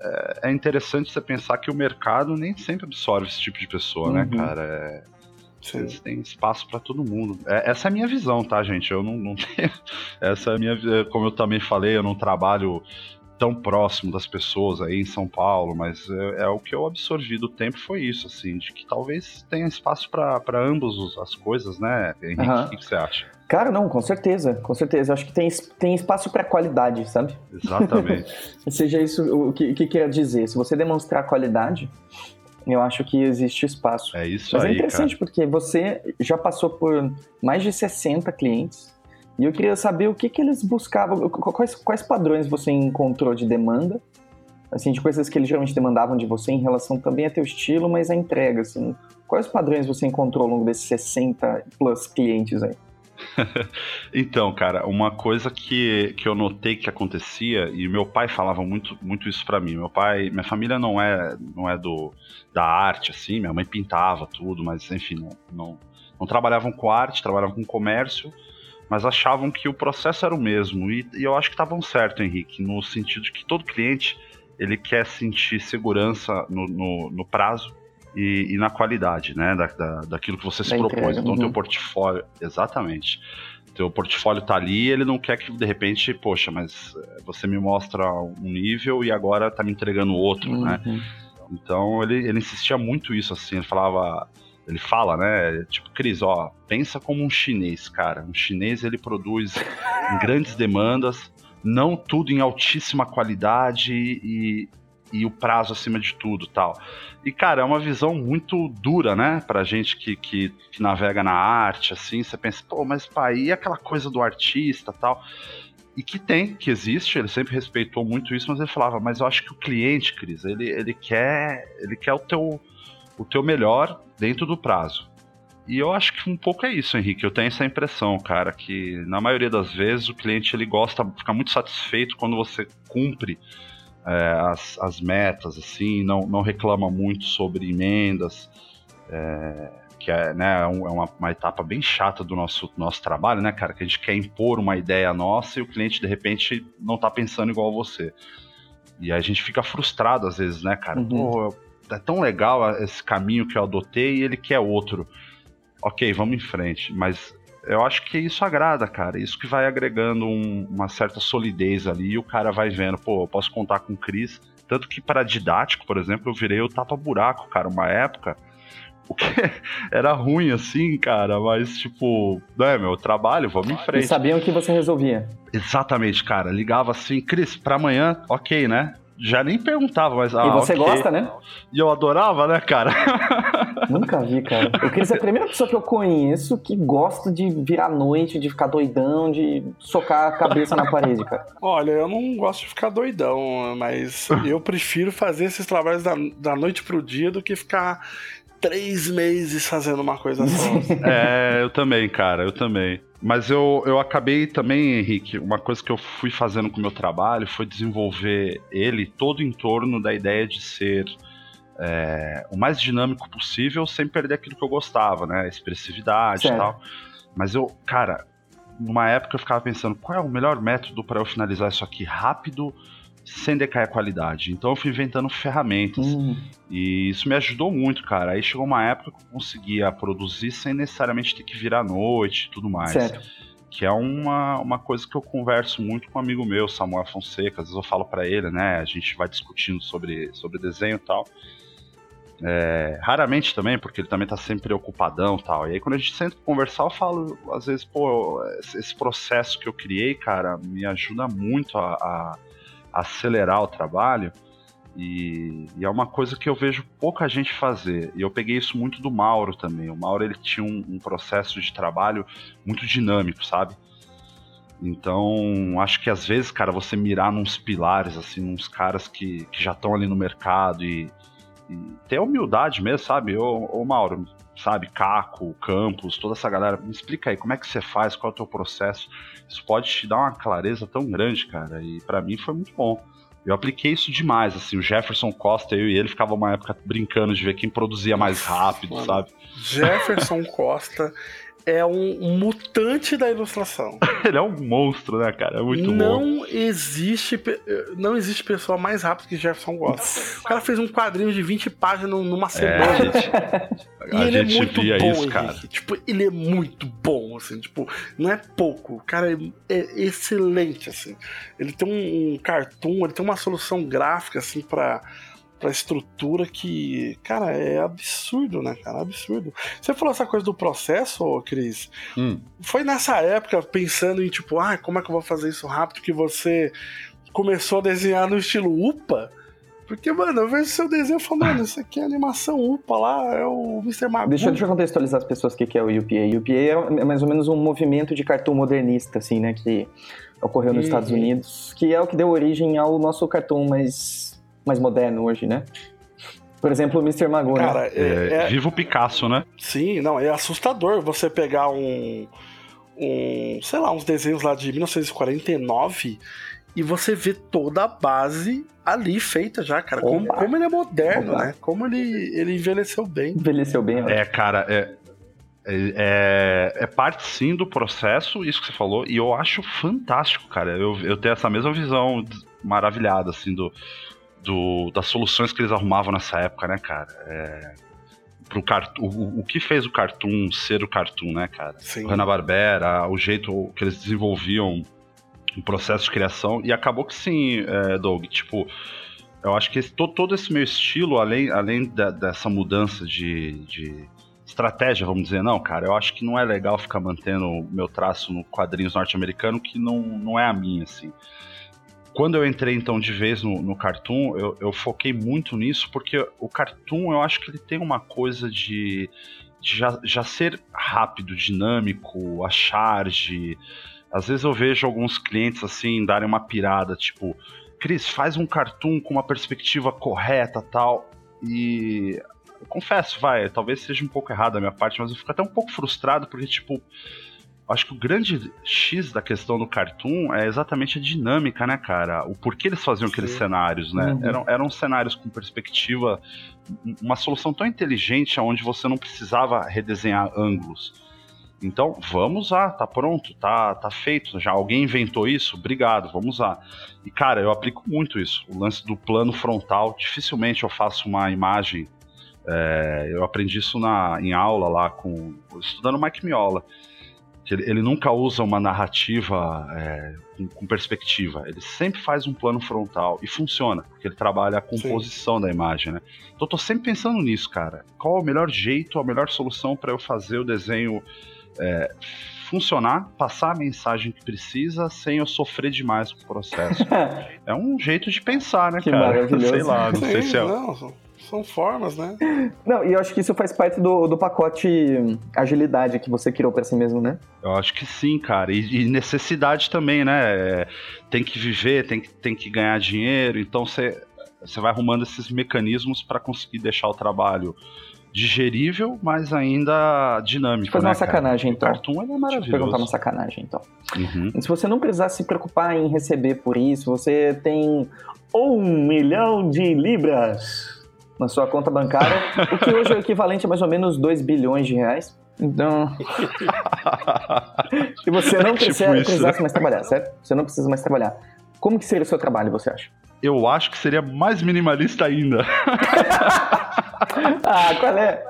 é, é interessante você pensar que o mercado nem sempre absorve esse tipo de pessoa, né, uhum. né, cara? É, tem espaço para todo mundo. É, essa é a minha visão, tá, gente? Eu não, não tenho. Essa é a minha. Como eu também falei, eu não trabalho tão próximo das pessoas aí em São Paulo, mas é, é, o que eu absorvi do tempo foi isso, assim, de que talvez tenha espaço para ambas as coisas, né, Henrique? Uhum. O que você acha? Cara, não, com certeza, com certeza. Acho que tem, tem espaço para qualidade, sabe? Exatamente. Seja isso o que, que quer dizer. Se você demonstrar qualidade, eu acho que existe espaço. É isso Mas aí. Mas é interessante cara. porque você já passou por mais de 60 clientes e eu queria saber o que, que eles buscavam, quais, quais padrões você encontrou de demanda, assim, de coisas que eles geralmente demandavam de você em relação também a teu estilo, mas a entrega, assim. Quais padrões você encontrou ao longo desses 60 plus clientes aí? então, cara, uma coisa que, que eu notei que acontecia, e meu pai falava muito, muito isso para mim. Meu pai, minha família não é, não é do da arte, assim, minha mãe pintava tudo, mas enfim, não, não, não trabalhavam com arte, trabalhavam com comércio mas achavam que o processo era o mesmo. E, e eu acho que estavam certo, Henrique, no sentido de que todo cliente ele quer sentir segurança no, no, no prazo, e, e na qualidade, né? Da, da, daquilo que você se Da propôs. entrega, Então, uhum. teu portfólio. Exatamente. Teu portfólio tá ali ele não quer que, de repente, poxa, mas eh, você me mostra um nível e agora tá me entregando outro, né? Uhum. Então ele, ele insistia muito isso, assim, ele falava. Ele fala, né? Tipo, Cris, ó, pensa como um chinês, cara. Um chinês ele produz em grandes demandas, não tudo em altíssima qualidade e, e o prazo acima de tudo tal. E, cara, é uma visão muito dura, né? Pra gente que, que, que navega na arte, assim, você pensa, pô, mas pá, e aquela coisa do artista tal? E que tem, que existe, ele sempre respeitou muito isso, mas ele falava, mas eu acho que o cliente, Cris, ele, ele quer ele quer o teu, o teu melhor dentro do prazo. E eu acho que um pouco é isso, Henrique. Eu tenho essa impressão, cara, que na maioria das vezes o cliente ele gosta, fica muito satisfeito quando você cumpre é, as, as metas, assim, não, não reclama muito sobre emendas, é, que é, né, um- é uma, uma etapa bem chata do nosso, nosso trabalho, né, cara? Que a gente quer impor uma ideia nossa e o cliente, de repente, não tá pensando igual você. E a gente fica frustrado às vezes, né, cara? Uhum. Pô, eu- é tão legal esse caminho que eu adotei e ele quer outro. Ok, vamos em frente. Mas eu acho que isso agrada, cara. Isso que vai agregando um- uma certa solidez ali e o cara vai vendo, pô, eu posso contar com o Cris. Tanto que para didático, por exemplo, eu virei o tapa-buraco, cara, uma época. O que era ruim assim, cara, mas tipo, né, meu, trabalho, vamos em frente. sabiam que você resolvia. Exatamente, cara. Ligava assim, Cris, pra amanhã, ok, né? Já nem perguntava, mas. Ah, e você ok. gosta, né? E eu adorava, né, cara? Nunca vi, cara. O Cris é a primeira pessoa que eu conheço que gosta de virar à noite, de ficar doidão, de socar a cabeça na parede, cara. Olha, eu não gosto de ficar doidão, mas eu prefiro fazer esses trabalhos da, da noite pro dia do que ficar três meses fazendo uma coisa só. é, eu também, cara, eu também. Mas eu, eu acabei também, Henrique, uma coisa que eu fui fazendo com o meu trabalho foi desenvolver ele todo em torno da ideia de ser é, o mais dinâmico possível sem perder aquilo que eu gostava, né? A expressividade e Certo. tal. Mas eu, cara, numa época eu ficava pensando qual é o melhor método para eu finalizar isso aqui rápido, sem decair a qualidade. Então eu fui inventando ferramentas. Hum, E isso me ajudou muito, cara. Aí chegou uma época que eu conseguia produzir sem necessariamente ter que virar à noite e tudo mais. certo. Que é uma, uma coisa que eu converso muito com um amigo meu, Samuel Fonseca. Às vezes eu falo pra ele, né? A gente vai discutindo sobre, sobre desenho e tal. É, raramente também, porque ele também tá sempre ocupadão e tal. E aí quando a gente senta pra conversar, eu falo, às vezes, pô, esse processo que eu criei, cara, me ajuda muito a- a acelerar o trabalho. E, e é uma coisa que eu vejo pouca gente fazer. E eu peguei isso muito do Mauro também. O Mauro ele tinha um, um processo de trabalho muito dinâmico, sabe? Então, acho que às vezes, cara, você mirar nos pilares, assim, uns caras que, que já estão ali no mercado e, e ter humildade mesmo, sabe? Ô, ô Mauro, sabe? Caco, Campos, toda essa galera, me explica aí como é que você faz, qual é o teu processo. Isso pode te dar uma clareza tão grande, cara. E pra mim foi muito bom. Eu apliquei isso demais, assim, o Jefferson Costa, eu e ele ficava uma época brincando de ver quem produzia mais rápido, Mano. sabe? Jefferson Costa é um mutante da ilustração. Ele é um monstro, né, cara? É muito bom. não existe pe- não existe pessoa mais rápida que Jefferson Costa. O cara fez um quadrinho de 20 páginas numa É, semana. a gente, E a ele gente é muito via bom, isso, Henrique. cara. Tipo, ele é muito bom, assim, tipo, não é pouco. O cara é, é excelente, assim. Ele tem um, um cartoon, ele tem uma solução gráfica, assim, pra, pra estrutura que, cara, é absurdo, né, cara? Absurdo. Você falou essa coisa do processo, Cris. Hum. Foi nessa época, pensando em, tipo, ah, como é que eu vou fazer isso rápido, que você começou a desenhar no estilo UPA? Porque, mano, eu vejo seu desenho e falo, mano, isso aqui é animação UPA lá, é o Mr. Magoo. Deixa, deixa eu contextualizar as pessoas o que que é o UPA. UPA é mais ou menos um movimento de cartoon modernista, assim, né? Que ocorreu nos Uhum. Estados Unidos, que é o que deu origem ao nosso cartoon mais, mais moderno hoje, né? Por exemplo, o Mr. Magoo, né? Cara, É, é, é- Viva o Picasso, né? sim, não, é assustador você pegar um, um, sei lá, uns desenhos lá de 1949 e você ver toda a base ali feita já, cara. Como, como ele é moderno, Opa. né? Como ele, ele envelheceu bem. Envelheceu bem, né? É, cara, é, é, é, é parte sim do processo, isso que você falou, e eu acho fantástico, cara. Eu, eu tenho essa mesma visão maravilhada, assim, do, do, das soluções que eles arrumavam nessa época, né, cara? É, pro cartoon, o, o que fez o cartoon ser o cartoon, né, cara? Sim. O Hanna-Barbera, o jeito que eles desenvolviam o processo de criação, e acabou que sim, é, Doug, tipo, eu acho que esse, todo, todo esse meu estilo, além, além da, dessa mudança de, de estratégia, vamos dizer, não, cara, eu acho que não é legal ficar mantendo o meu traço no quadrinhos norte-americano, que não, não é a minha, assim. Quando eu entrei, então, de vez no, no Cartoon, eu, eu foquei muito nisso, porque o Cartoon, eu acho que ele tem uma coisa de, de já, já ser rápido, dinâmico, a charge. Às vezes eu vejo alguns clientes, assim, darem uma pirada, tipo, Cris, faz um cartoon com uma perspectiva correta tal. E eu confesso, vai, talvez seja um pouco errado a minha parte, mas eu fico até um pouco frustrado, porque, tipo, acho que o grande X da questão do cartoon é exatamente a dinâmica, né, cara? O porquê eles faziam aqueles Sim. cenários, né? Uhum. Eram, eram cenários com perspectiva, uma solução tão inteligente onde você não precisava redesenhar ângulos. Então, vamos usar, tá pronto, tá, tá feito. Já alguém inventou isso? Obrigado, vamos usar. E, cara, eu aplico muito isso. O lance do plano frontal, dificilmente eu faço uma imagem. é, eu aprendi isso na, em aula lá com. estudando Mike Miola. Que ele, ele nunca usa uma narrativa é, com, com perspectiva. Ele sempre faz um plano frontal e funciona, porque ele trabalha a composição da imagem, né? Então eu tô sempre pensando nisso, cara. Qual é o melhor jeito, a melhor solução para eu fazer o desenho é, funcionar, passar a mensagem que precisa sem eu sofrer demais com o processo. é um jeito de pensar, né, Que cara? Sei lá, não sei Sim, se é. não, são, formas, né? Não, e eu acho que isso faz parte do, do pacote agilidade que você criou pra si mesmo, né? Eu acho que sim, cara. E, e necessidade também, né? É, tem que viver, tem que, tem que ganhar dinheiro. Então você você vai arrumando esses mecanismos para conseguir deixar o trabalho digerível, mas ainda dinâmico. Deixa eu fazer né, uma sacanagem, cara? então. O cartoon ele é Deixa eu te maravilhoso. perguntar uma sacanagem, então. Uhum. Se você não precisar se preocupar em receber por isso, você tem um milhão de libras na sua conta bancária, o que hoje é o equivalente a mais ou menos 2 bilhões de reais. Então. e você não Tipo precisa, isso, precisasse né? mais trabalhar, certo? Você não precisa mais trabalhar. Como que seria o seu trabalho, você acha? Eu acho que seria mais minimalista ainda. Ah, qual é?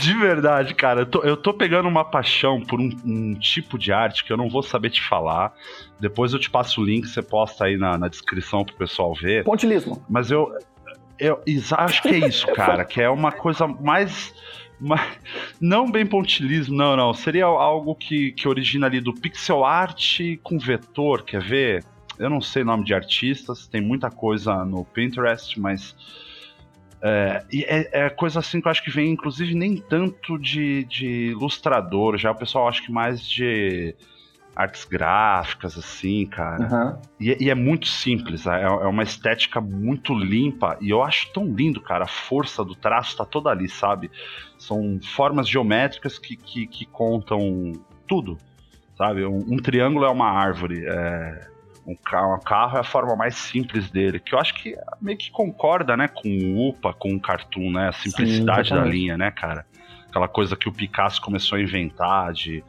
De verdade, cara. Eu tô, eu tô pegando uma paixão por um, um tipo de arte que eu não vou saber te falar. Depois eu te passo o link, você posta aí na, na descrição pro pessoal ver. Pontilismo. Mas eu, eu exa- acho que é isso, cara. que é uma coisa mais. mais- não bem pontilismo, não, não. Seria algo que, que origina ali do pixel art com vetor, quer ver? Eu não sei nome de artistas, tem muita coisa no Pinterest, mas. É, é, é coisa assim que eu acho que vem, inclusive, nem tanto de, de ilustrador, já o pessoal acho que mais de artes gráficas, assim, cara. Aham. E, e é muito simples, é, é uma estética muito limpa e eu acho tão lindo, cara. A força do traço tá toda ali, sabe? São formas geométricas que, que, que contam tudo, sabe? Um, um triângulo é uma árvore, é, um, ca- um carro é a forma mais simples dele, que eu acho que meio que concorda, né, com o UPA, com o cartoon, né? A simplicidade da exatamente. linha, né, cara? Aquela coisa que o Picasso começou a inventar de.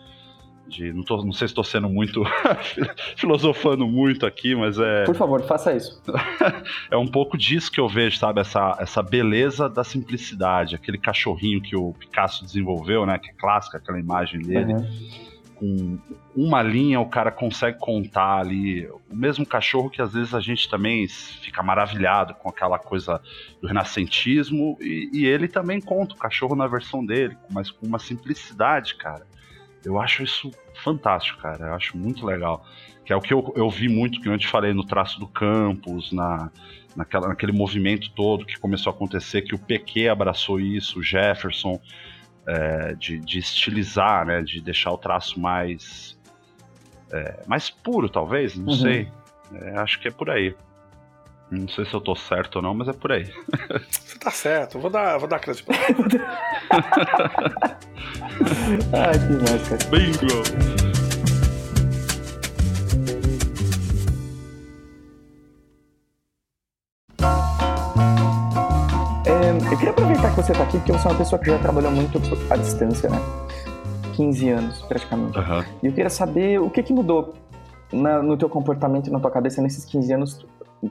De não, tô, não sei se estou sendo muito filosofando muito aqui, mas é, Por favor, faça isso. é um pouco disso que eu vejo, sabe? Essa, essa beleza da simplicidade, aquele cachorrinho que o Picasso desenvolveu, né? Que é clássica, aquela imagem dele. Aham. Com uma linha o cara consegue contar ali. O mesmo cachorro que às vezes a gente também fica maravilhado com aquela coisa do renascentismo. E, e ele também conta o cachorro na versão dele, mas com uma simplicidade, cara. Eu acho isso fantástico, cara. Eu acho muito legal. Que é o que eu, eu vi muito, que eu te falei, no traço do campus, na, naquela, naquele movimento todo que começou a acontecer, que o PQ abraçou isso, o Jefferson, é, de, de estilizar, né? De deixar o traço mais. é, mais puro, talvez, não Uhum. sei. É, acho que é por aí. Não sei se eu tô certo ou não, mas é por aí. Você tá certo, vou dar, vou dar crédito pra Ai, que mais, cara. Bingo! É, eu queria aproveitar que você tá aqui, porque você é uma pessoa que já trabalhou muito à distância, né? 15 anos, praticamente. Aham. E eu queria saber o que, que mudou na- no teu comportamento e na tua cabeça nesses 15 anos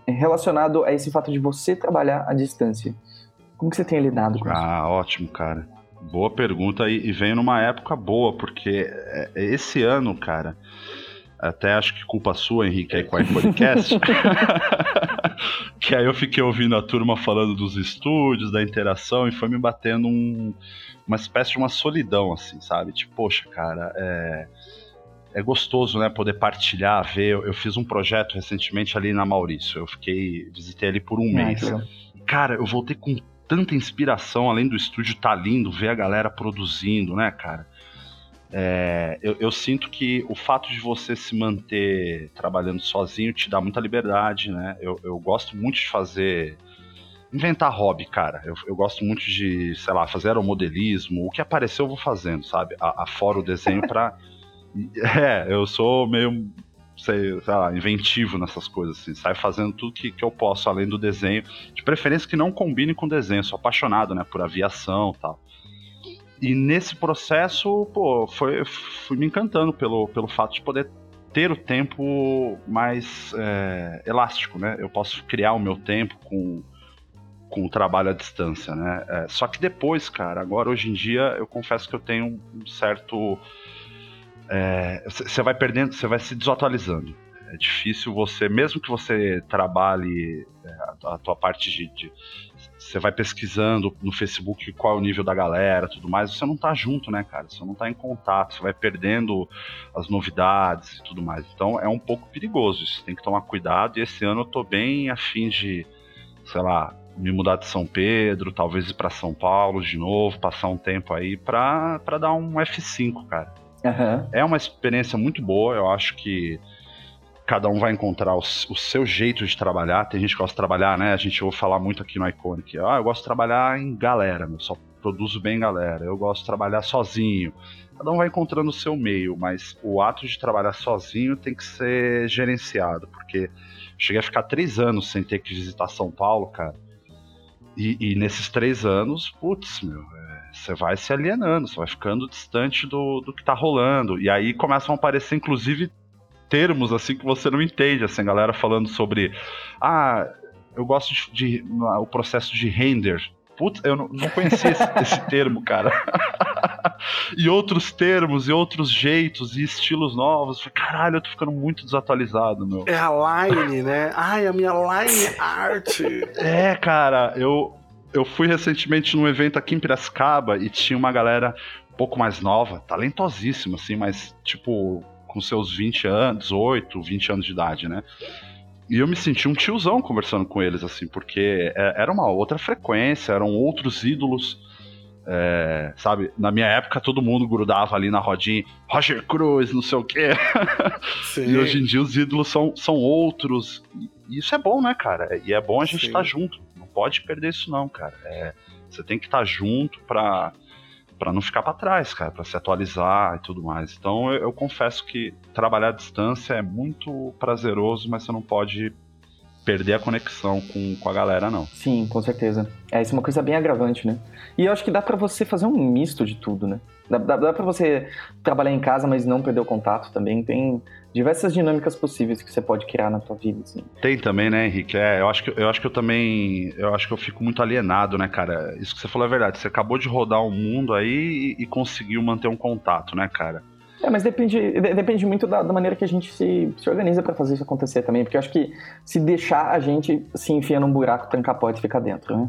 relacionado a esse fato de você trabalhar à distância. Como que você tem lidado com isso? Ah, ótimo, cara. Boa pergunta e, e vem numa época boa, porque é, esse ano, cara, até acho que culpa sua, Henrique, aí com a podcast. que aí eu fiquei ouvindo a turma falando dos estúdios, da interação, e foi me batendo um, uma espécie de uma solidão, assim, sabe? Tipo, poxa, cara, é, é gostoso, né, poder partilhar, ver. Eu, eu fiz um projeto recentemente ali na Maurício. Eu fiquei, visitei ali por um ah, mês. Cara, eu voltei com tanta inspiração, além do estúdio tá lindo, ver a galera produzindo, né, cara? É, eu, eu, sinto que o fato de você se manter trabalhando sozinho te dá muita liberdade, né? Eu, eu gosto muito de fazer. Inventar hobby, cara. Eu, eu, gosto muito de, sei lá, fazer aeromodelismo. O que apareceu eu vou fazendo, sabe? A, afora o desenho pra. é, eu sou meio. Sei, sei lá, inventivo nessas coisas, assim. Sai fazendo tudo que, que eu posso além do desenho. De preferência que não combine com desenho. Sou apaixonado, né? Por aviação e tal. E nesse processo, pô, foi, fui me encantando pelo, pelo fato de poder ter o tempo mais é, elástico, né? Eu posso criar o meu tempo com, com o trabalho à distância, né? É, só que depois, cara, agora hoje em dia eu confesso que eu tenho um certo. Você é, vai perdendo, você vai se desatualizando. É difícil você, mesmo que você trabalhe é, a, a tua parte de, você vai pesquisando no Facebook qual é o nível da galera, tudo mais, você não tá junto, né, cara? Você não tá em contato, você vai perdendo as novidades e tudo mais. Então é um pouco perigoso, isso tem que tomar cuidado. E esse ano eu tô bem afim de, sei lá, me mudar de São Pedro, talvez ir para São Paulo de novo, passar um tempo aí pra, pra dar um F5, cara. Uhum. É uma experiência muito boa, eu acho que cada um vai encontrar o, o, seu jeito de trabalhar. Tem gente que gosta de trabalhar, né? A gente ouve falar muito aqui no Iconic. Ah, eu gosto de trabalhar em galera, eu só produzo bem em galera. Eu gosto de trabalhar sozinho. Cada um vai encontrando o seu meio, mas o ato de trabalhar sozinho tem que ser gerenciado, porque cheguei a ficar três anos sem ter que visitar São Paulo, cara. E, e nesses três anos, putz, meu, é, você vai se alienando, você vai ficando distante do, do que tá rolando. E aí começam a aparecer, inclusive, termos assim que você não entende, assim, galera falando sobre ah, eu gosto de, de o processo de render. Putz, eu não, não conhecia esse, esse termo, cara. e outros termos, e outros jeitos, e estilos novos. Caralho, eu tô ficando muito desatualizado, meu. É a line, né? Ai, a minha line art. É, cara, eu, eu fui recentemente num evento aqui em Piracicaba e tinha uma galera um pouco mais nova, talentosíssima, assim, mas, tipo, com seus 20 anos, 18, 20 anos de idade, né? E eu me senti um tiozão conversando com eles, assim, porque é, era uma outra frequência, eram outros ídolos. É, sabe, na minha época todo mundo grudava ali na rodinha, Roger Cruz, não sei o quê. e hoje em dia os ídolos são, são outros. E isso é bom, né, cara? E é bom a gente estar tá junto. Pode perder isso, não, cara. É, você tem que estar tá junto pra para não ficar para trás, cara, para se atualizar e tudo mais. Então eu, eu, confesso que trabalhar à distância é muito prazeroso, mas você não pode perder a conexão com, com a galera, não. Sim, com certeza. É, isso é uma coisa bem agravante, né? E eu acho que dá para você fazer um misto de tudo, né? Dá, dá, dá para você trabalhar em casa, mas não perder o contato também. Tem diversas dinâmicas possíveis que você pode criar na tua vida, assim. Tem também, né, Henrique? É, eu acho que eu acho que eu também, eu acho que eu fico muito alienado, né, cara? Isso que você falou é verdade. Você acabou de rodar o um mundo aí e, e, conseguiu manter um contato, né, cara? É, mas depende, depende muito da, da maneira que a gente se, se organiza para fazer isso acontecer também, porque eu acho que se deixar a gente se enfia num buraco, trancar a porta e ficar dentro, né?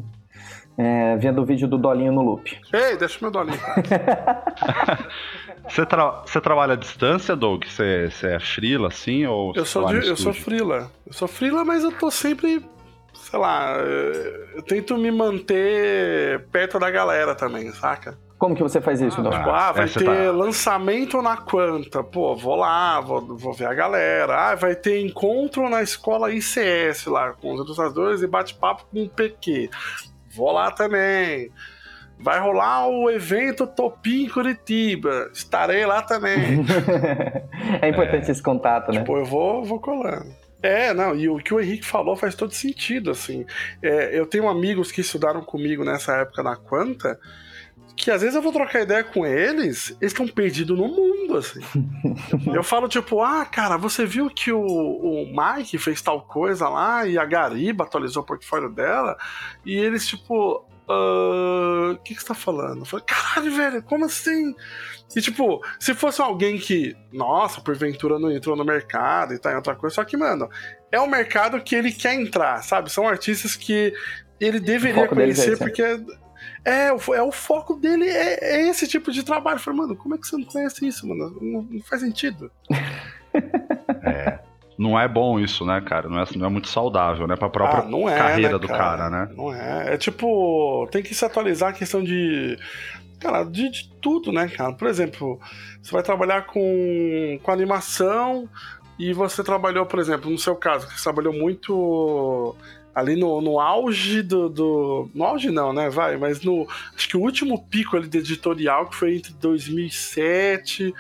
É, vendo o vídeo do Dolinho no loop. Ei, deixa meu Dolinho. Você, tra você trabalha à distância, Doug? Você, você é frila, assim? Ou eu sou, de, eu sou frila. Eu sou frila, mas eu tô sempre, sei lá, eu tento me manter perto da galera também, saca? Como que você faz isso, ah, Tipo, ah, vai ter tá... lançamento na Quanta. Pô, vou lá, vou, vou ver a galera. Ah, vai ter encontro na escola ICS lá, com os ilustradores e bate-papo com o PQ. Vou lá também. Vai rolar o evento Topim Curitiba. Estarei lá também. é importante é, esse contato, né? Tipo, eu vou, vou colando. É, não, e o que o Henrique falou faz todo sentido, assim. É, eu tenho amigos que estudaram comigo nessa época na Quanta, que às vezes eu vou trocar ideia com eles, eles estão perdidos no mundo, assim. eu falo, tipo, ah, cara, você viu que o, o Mike fez tal coisa lá e a Gariba atualizou o portfólio dela, e eles, tipo, "Ah, o que, que você tá falando? Eu falei, caralho, velho, como assim? E tipo, se fosse alguém que, nossa, porventura não entrou no mercado e tá em outra coisa, só que, mano, é um mercado que ele quer entrar, sabe? São artistas que ele deveria é conhecer né? porque. É, o, é, o foco dele é, é esse tipo de trabalho. Eu falei, mano, como é que você não conhece isso, mano? Não, não faz sentido. Não é bom isso, né, cara? Não é, não é muito saudável, né? Pra própria Ah, é, carreira né, do cara, né? Não é. É tipo, tem que se atualizar a questão de. Cara, de, de tudo, né, cara? Por exemplo, você vai trabalhar com, com animação e você trabalhou, por exemplo, no seu caso, que você trabalhou muito ali no, no auge do, do. No auge não, né? Vai, mas no. Acho que o último pico ali de editorial, que foi entre 2007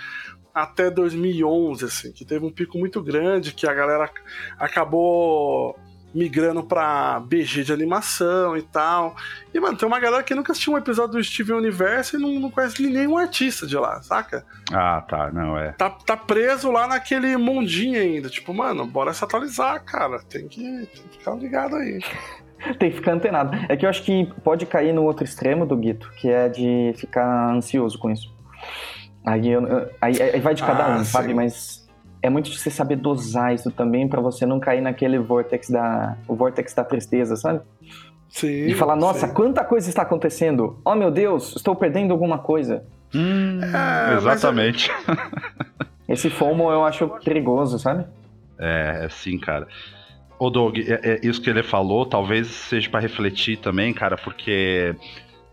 até 2011, assim, que teve um pico muito grande, que a galera acabou migrando pra BG de animação e tal. E, mano, tem uma galera que nunca assistiu um episódio do Steven Universo e não, não conhece nenhum artista de lá, saca? Ah, tá, não, é. Tá, tá preso lá naquele mundinho ainda. Tipo, mano, bora se atualizar, cara. Tem que, tem que ficar ligado aí. Tem que ficar antenado. É que eu acho que pode cair no outro extremo do Guito, que é de ficar ansioso com isso. Aí, eu- aí, aí vai de cada Ah, um, sabe? sim. Mas é muito de você saber dosar isso também pra você não cair naquele vortex da, o vortex da tristeza, sabe? Sim. De falar, nossa, sim. quanta coisa está acontecendo. Oh meu Deus, estou perdendo alguma coisa. Hum, É, exatamente. Esse FOMO eu acho perigoso, sabe? É, é sim, cara. Ô, Doug, é, é isso que ele falou, talvez seja pra refletir também, cara, porque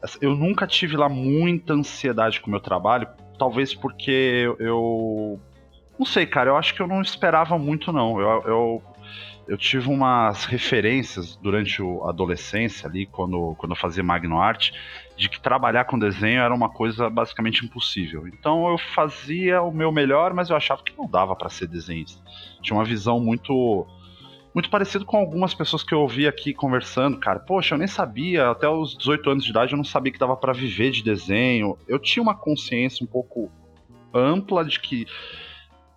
assim, eu nunca tive lá muita ansiedade com o meu trabalho, talvez porque eu, eu- Não sei, cara, eu acho que eu não esperava muito, não. Eu, eu, eu tive umas referências durante a adolescência ali, quando, quando eu fazia Magno Art, de que trabalhar com desenho era uma coisa basicamente impossível. Então eu fazia o meu melhor, mas eu achava que não dava pra ser desenhista. Tinha uma visão muito muito parecido com algumas pessoas que eu ouvi aqui conversando, cara. Poxa, eu nem sabia, até os 18 anos de idade eu não sabia que dava pra viver de desenho. Eu tinha uma consciência um pouco ampla de que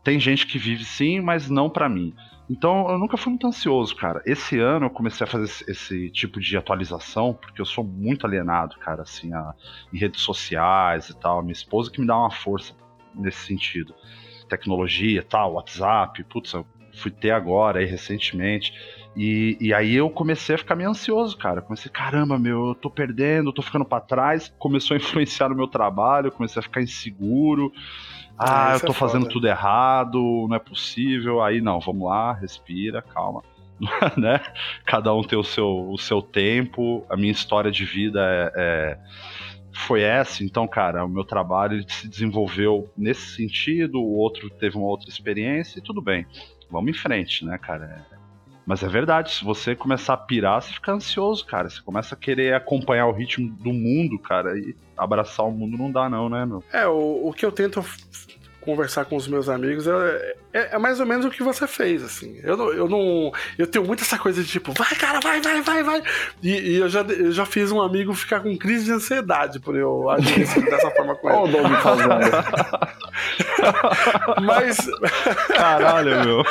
tem gente que vive sim, mas não pra mim. Então eu nunca fui muito ansioso, cara. Esse ano eu comecei a fazer esse, tipo de atualização, porque eu sou muito alienado, cara, assim, a- em redes sociais e tal. Minha esposa que me dá uma força nesse sentido. Tecnologia, tal, WhatsApp, putz, eu fui ter agora aí recentemente. E, e aí eu comecei a ficar meio ansioso, cara. Comecei, caramba, meu, eu tô perdendo, eu tô ficando pra trás. Começou a influenciar no meu trabalho, comecei a ficar inseguro. Ah, Ah, eu tô é fazendo foda. tudo errado, não é possível. Aí não, vamos lá, respira, calma. né? Cada um tem o seu, o seu tempo. A minha história de vida é, é- foi essa. Então, cara, o meu trabalho ele se desenvolveu nesse sentido. O outro teve uma outra experiência e tudo bem. Vamos em frente, né, cara? É- Mas é verdade, se você começar a pirar, você fica ansioso, cara. Você começa a querer acompanhar o ritmo do mundo, cara, e abraçar o mundo não dá, não, né, meu? É, o, o que eu tento conversar com os meus amigos é, é, é mais ou menos o que você fez, assim. Eu não, eu não. Eu tenho muito essa coisa de tipo, vai, cara, vai, vai, vai, vai. E, e eu, já, eu já fiz um amigo ficar com crise de ansiedade por eu agir desse- dessa forma com Olha o ele. Doug causando. Mas, Caralho, meu.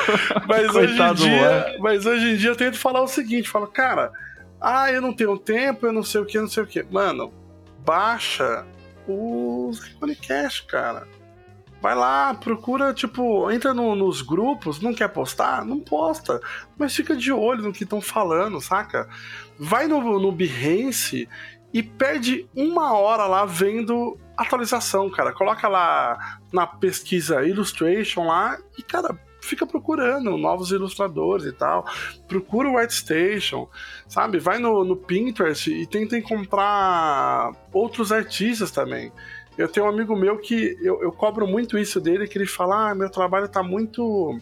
mas, hoje em Coitado dia, mas hoje em dia eu tento falar o seguinte: falo, cara, ah, eu não tenho tempo, eu não sei o que, não sei o que. Mano, baixa os Iconicast, cara. Vai lá, procura, tipo, entra no- nos grupos, não quer postar? Não posta. Mas fica de olho no que estão falando, saca? Vai no, no Behance e perde uma hora lá vendo atualização, cara. Coloca lá na pesquisa Illustration lá e, cara, fica procurando novos ilustradores e tal. Procura o ArtStation, sabe? Vai no, no Pinterest e tenta encontrar outros artistas também. Eu tenho um amigo meu que eu, eu cobro muito isso dele, que ele fala: ah, meu trabalho tá muito.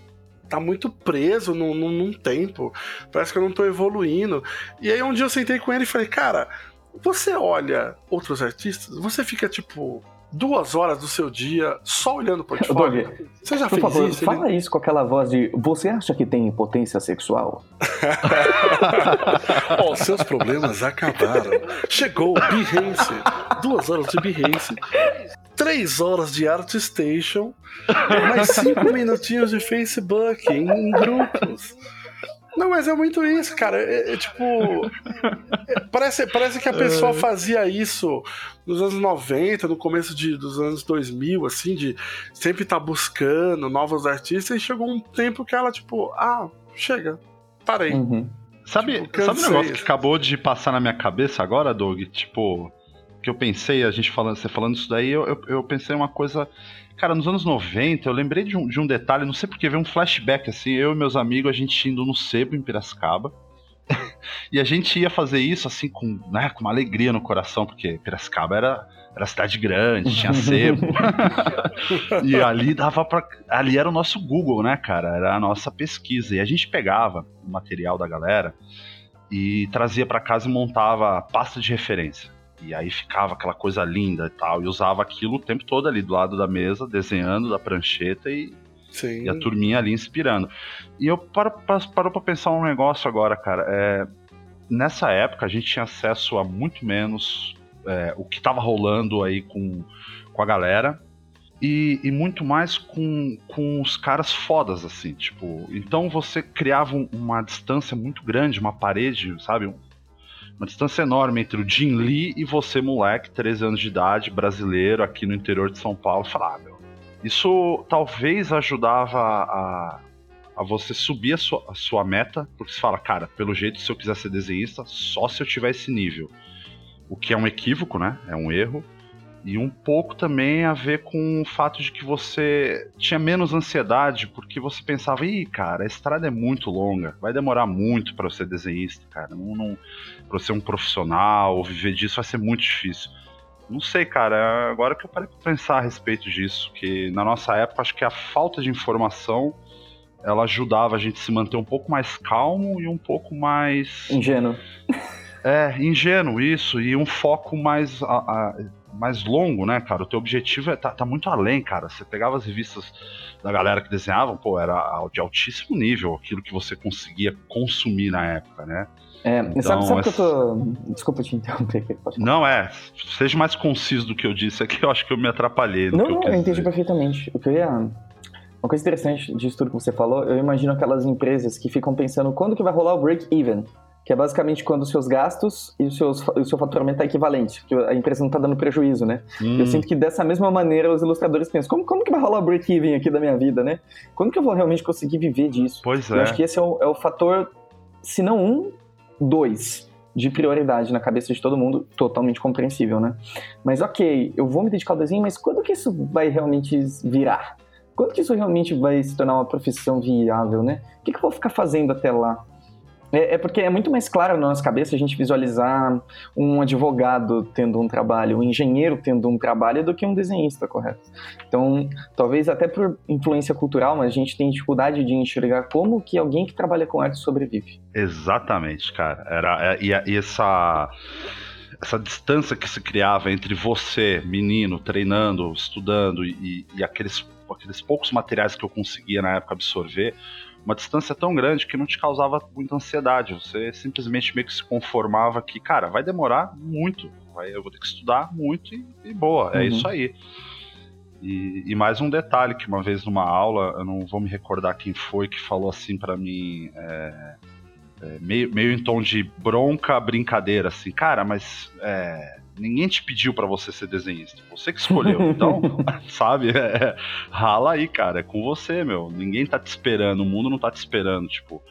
tá muito preso num, num, tempo. Parece que eu não tô evoluindo. E aí um dia eu sentei com ele e falei, cara, você olha outros artistas, você fica tipo. Duas horas do seu dia só olhando o portfólio. Você já Por fez favor, isso? fala isso com aquela voz de você acha que tem potência sexual? Ó, seus problemas acabaram. Chegou o Behance. Duas horas de Behance. Três horas de ArtStation. Mais cinco minutinhos de Facebook em grupos. Não, mas é muito isso, cara. É, é tipo. é, parece, parece que a pessoa fazia isso nos anos 90, no começo de, dos anos 2000, assim, de sempre estar buscando novos artistas, e chegou um tempo que ela, tipo, ah, chega, parei. Uhum. Sabe, Tipo, sabe um cansei. negócio que acabou de passar na minha cabeça agora, Doug? Tipo, que eu pensei, a gente falando, você falando isso daí, eu, eu, eu pensei uma coisa. Cara, nos anos 90, eu lembrei de um, de um detalhe, não sei porque, veio um flashback assim, eu e meus amigos, a gente indo no sebo em Piracicaba. e a gente ia fazer isso assim com, né, com uma alegria no coração, porque Piracicaba era, era cidade grande, tinha sebo. e ali dava para ali era o nosso Google, né, cara? Era a nossa pesquisa. E a gente pegava o material da galera e trazia para casa e montava pasta de referência. E aí ficava aquela coisa linda e tal. E usava aquilo o tempo todo ali do lado da mesa, desenhando da prancheta e, Sim. e a turminha ali inspirando. E eu paro, pa- parou pra pensar um negócio agora, cara. É, nessa época a gente tinha acesso a muito menos é, o que tava rolando aí com, com a galera. E, e muito mais com, com os caras fodas, assim, tipo. Então você criava um- uma distância muito grande, uma parede, sabe? Um- Uma distância enorme entre o Jim Lee e você, moleque, 13 anos de idade, brasileiro, aqui no interior de São Paulo. Falar, ah, meu, isso talvez ajudava a, a você subir a sua, a sua meta, porque você fala, cara, pelo jeito, se eu quiser ser desenhista, só se eu tiver esse nível. O que é um equívoco, né? É um erro. E um pouco também a ver com o fato de que você tinha menos ansiedade, porque você pensava, ih, cara, a estrada é muito longa, vai demorar muito para eu ser desenhista, cara. Não, não, pra eu ser um profissional, ou viver disso vai ser muito difícil. Não sei, cara, agora que eu parei pra pensar a respeito disso, que na nossa época acho que a falta de informação ela ajudava a gente a se manter um pouco mais calmo e um pouco mais. Ingênuo. É, ingênuo, isso, e um foco mais, a- a- mais longo, né, cara? O teu objetivo é, tá, tá muito além, cara. Você pegava as revistas da galera que desenhavam, pô, era de altíssimo nível aquilo que você conseguia consumir na época, né? É, Então, sabe, sabe que eu essa- tô. Desculpa te interromper. Não é, seja mais conciso do que eu disse aqui, eu acho que eu me atrapalhei. Não, eu não, quis eu entendi dizer. perfeitamente. O que eu ia. Uma coisa interessante disso tudo que você falou, eu imagino aquelas empresas que ficam pensando quando que vai rolar o break-even. Que é basicamente quando os seus gastos e os seus, o seu faturamento é equivalente, que a empresa não tá dando prejuízo, né? Hum, Eu sinto que dessa mesma maneira os ilustradores pensam, como, como que vai rolar o break-even aqui da minha vida, né? Quando que eu vou realmente conseguir viver disso? Pois Eu é. acho que esse é o, é o fator, se não um, dois de prioridade na cabeça de todo mundo, totalmente compreensível, né? Mas ok, eu vou me dedicar ao desenho, mas quando que isso vai realmente virar? Quando que isso realmente vai se tornar uma profissão viável, né? O que, que eu vou ficar fazendo até lá? É, é porque é muito mais claro na nossa cabeça a gente visualizar um advogado tendo um trabalho, um engenheiro tendo um trabalho do que um desenhista, correto? Então, talvez até por influência cultural, mas a gente tem dificuldade de enxergar como que alguém que trabalha com arte sobrevive. Exatamente, cara. Era, é, e, e essa, essa distância que se criava entre você, menino, treinando, estudando, e, e aqueles, aqueles poucos materiais que eu conseguia na época absorver, uma distância tão grande que não te causava muita ansiedade. Você simplesmente meio que se conformava que, cara, vai demorar muito. Vai, eu vou ter que estudar muito e, e boa, é Uhum. isso aí. E, e mais um detalhe que uma vez numa aula, eu não vou me recordar quem foi que falou assim pra mim, é, é, meio, meio em tom de bronca, brincadeira, assim, cara, mas é, ninguém te pediu pra você ser desenhista, você que escolheu, então, sabe, é, rala aí, cara, é com você, meu, ninguém tá te esperando, o mundo não tá te esperando, tipo,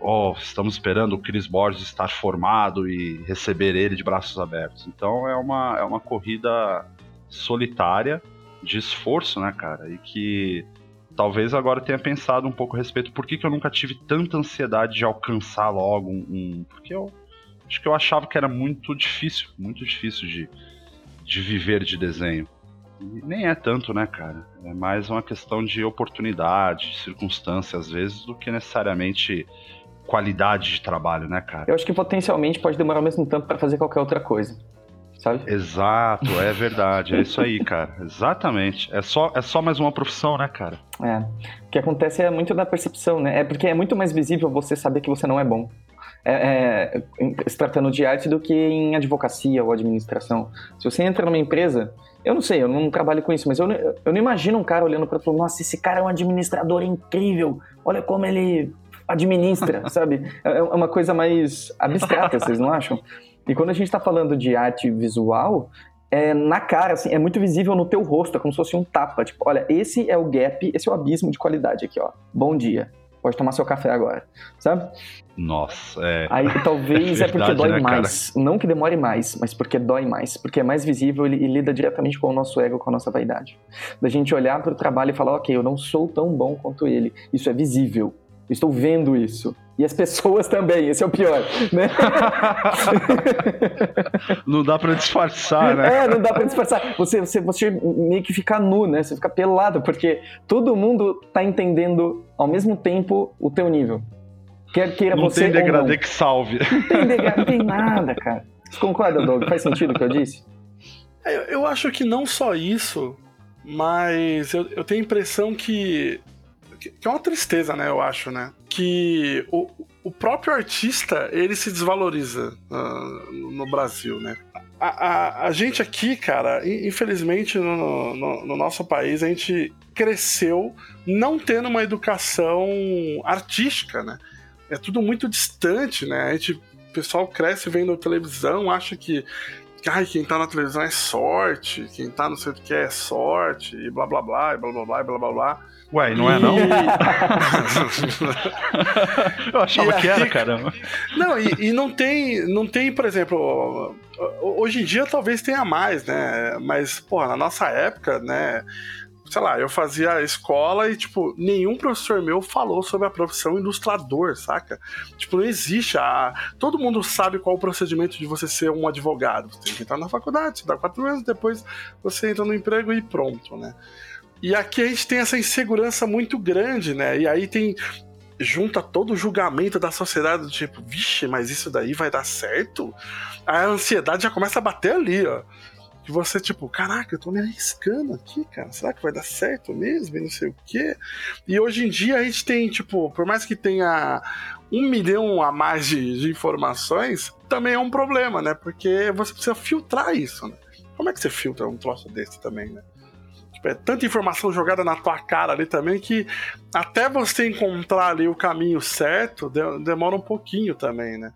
oh, estamos esperando o Chris Borges estar formado e receber ele de braços abertos, então é uma, é uma corrida solitária, de esforço, né, cara, e que talvez agora tenha pensado um pouco a respeito por que, que eu nunca tive tanta ansiedade de alcançar logo um, um- Porque eu acho que eu achava que era muito difícil, muito difícil de, de viver de desenho. E nem é tanto, né, cara? É mais uma questão de oportunidade, de circunstância, às vezes, do que necessariamente qualidade de trabalho, né, cara? Eu acho que potencialmente pode demorar o mesmo tempo para fazer qualquer outra coisa, sabe? Exato, é verdade, é isso aí, cara. Exatamente. É só, é só mais uma profissão, né, cara? É. O que acontece é muito da percepção, né? É porque é muito mais visível você saber que você não é bom. É, é, se tratando de arte do que em advocacia ou administração. Se você entra numa empresa, eu não sei, eu não trabalho com isso, mas eu, não- eu não imagino um cara olhando para falando, nossa, esse cara é um administrador incrível, olha como ele administra, sabe? É, é uma coisa mais abstrata, vocês não acham? E quando a gente está falando de arte visual, é na cara, assim, é muito visível no teu rosto, é como se fosse um tapa. Tipo, olha, esse é o gap, esse é o abismo de qualidade aqui, ó. Bom dia. Pode tomar seu café agora, sabe? Nossa, é. Aí talvez é, É porque verdade, dói né, cara? mais. Não que demore mais, mas porque dói mais. Porque é mais visível e, lida diretamente com o nosso ego, com a nossa vaidade. Da gente olhar para o trabalho e falar, ok, eu não sou tão bom quanto ele. Isso é visível. Eu estou vendo isso. E as pessoas também, esse é o pior, né? Não dá pra disfarçar, né? É, não dá pra disfarçar. Você, você, você meio que fica nu, né? Você fica pelado, porque todo mundo tá entendendo ao mesmo tempo o teu nível. Quer queira Não você tem degradê que salve. Não tem degradê, não tem nada, cara. Você concorda, Doug? Faz sentido o que eu disse? É, Eu, acho que não só isso, mas eu, eu tenho a impressão que, que. que é uma tristeza, né? Eu acho, né? Que o, o próprio artista ele se desvaloriza ah, no Brasil, né? A, a, a gente aqui, cara, in- infelizmente no, no, no nosso país, a gente cresceu não tendo uma educação artística, né? É tudo muito distante, né? A gente, o pessoal cresce vendo televisão, acha que ai, quem tá na televisão é sorte, quem tá não sei o que é sorte, e blá blá blá, e blá blá blá, e blá blá blá. Ué, não é não? Eu achava que era, caramba. Não, e, e não tem, não tem, por exemplo, hoje em dia talvez tenha mais, né? Mas, porra, na nossa época, né? Sei lá, eu fazia escola e, tipo, nenhum professor meu falou sobre a profissão ilustrador, saca? Tipo, não existe. A... Todo mundo sabe qual é o procedimento de você ser um advogado. Você tem que entrar na faculdade, dá quatro anos, depois você entra no emprego e pronto, né? E aqui a gente tem essa insegurança muito grande, né? E aí tem junta todo o julgamento da sociedade, do tipo, vixe, mas isso daí vai dar certo? A ansiedade já começa a bater ali, ó. Que você, tipo, caraca, eu tô me arriscando aqui, cara. Será que vai dar certo mesmo? E não sei o quê. E hoje em dia a gente tem, tipo, por mais que tenha um milhão a mais de, de informações, também é um problema, né? Porque você precisa filtrar isso, né? Como é que você filtra um troço desse também, né? É tanta informação jogada na tua cara ali também que até você encontrar ali o caminho certo, de- demora um pouquinho também, né?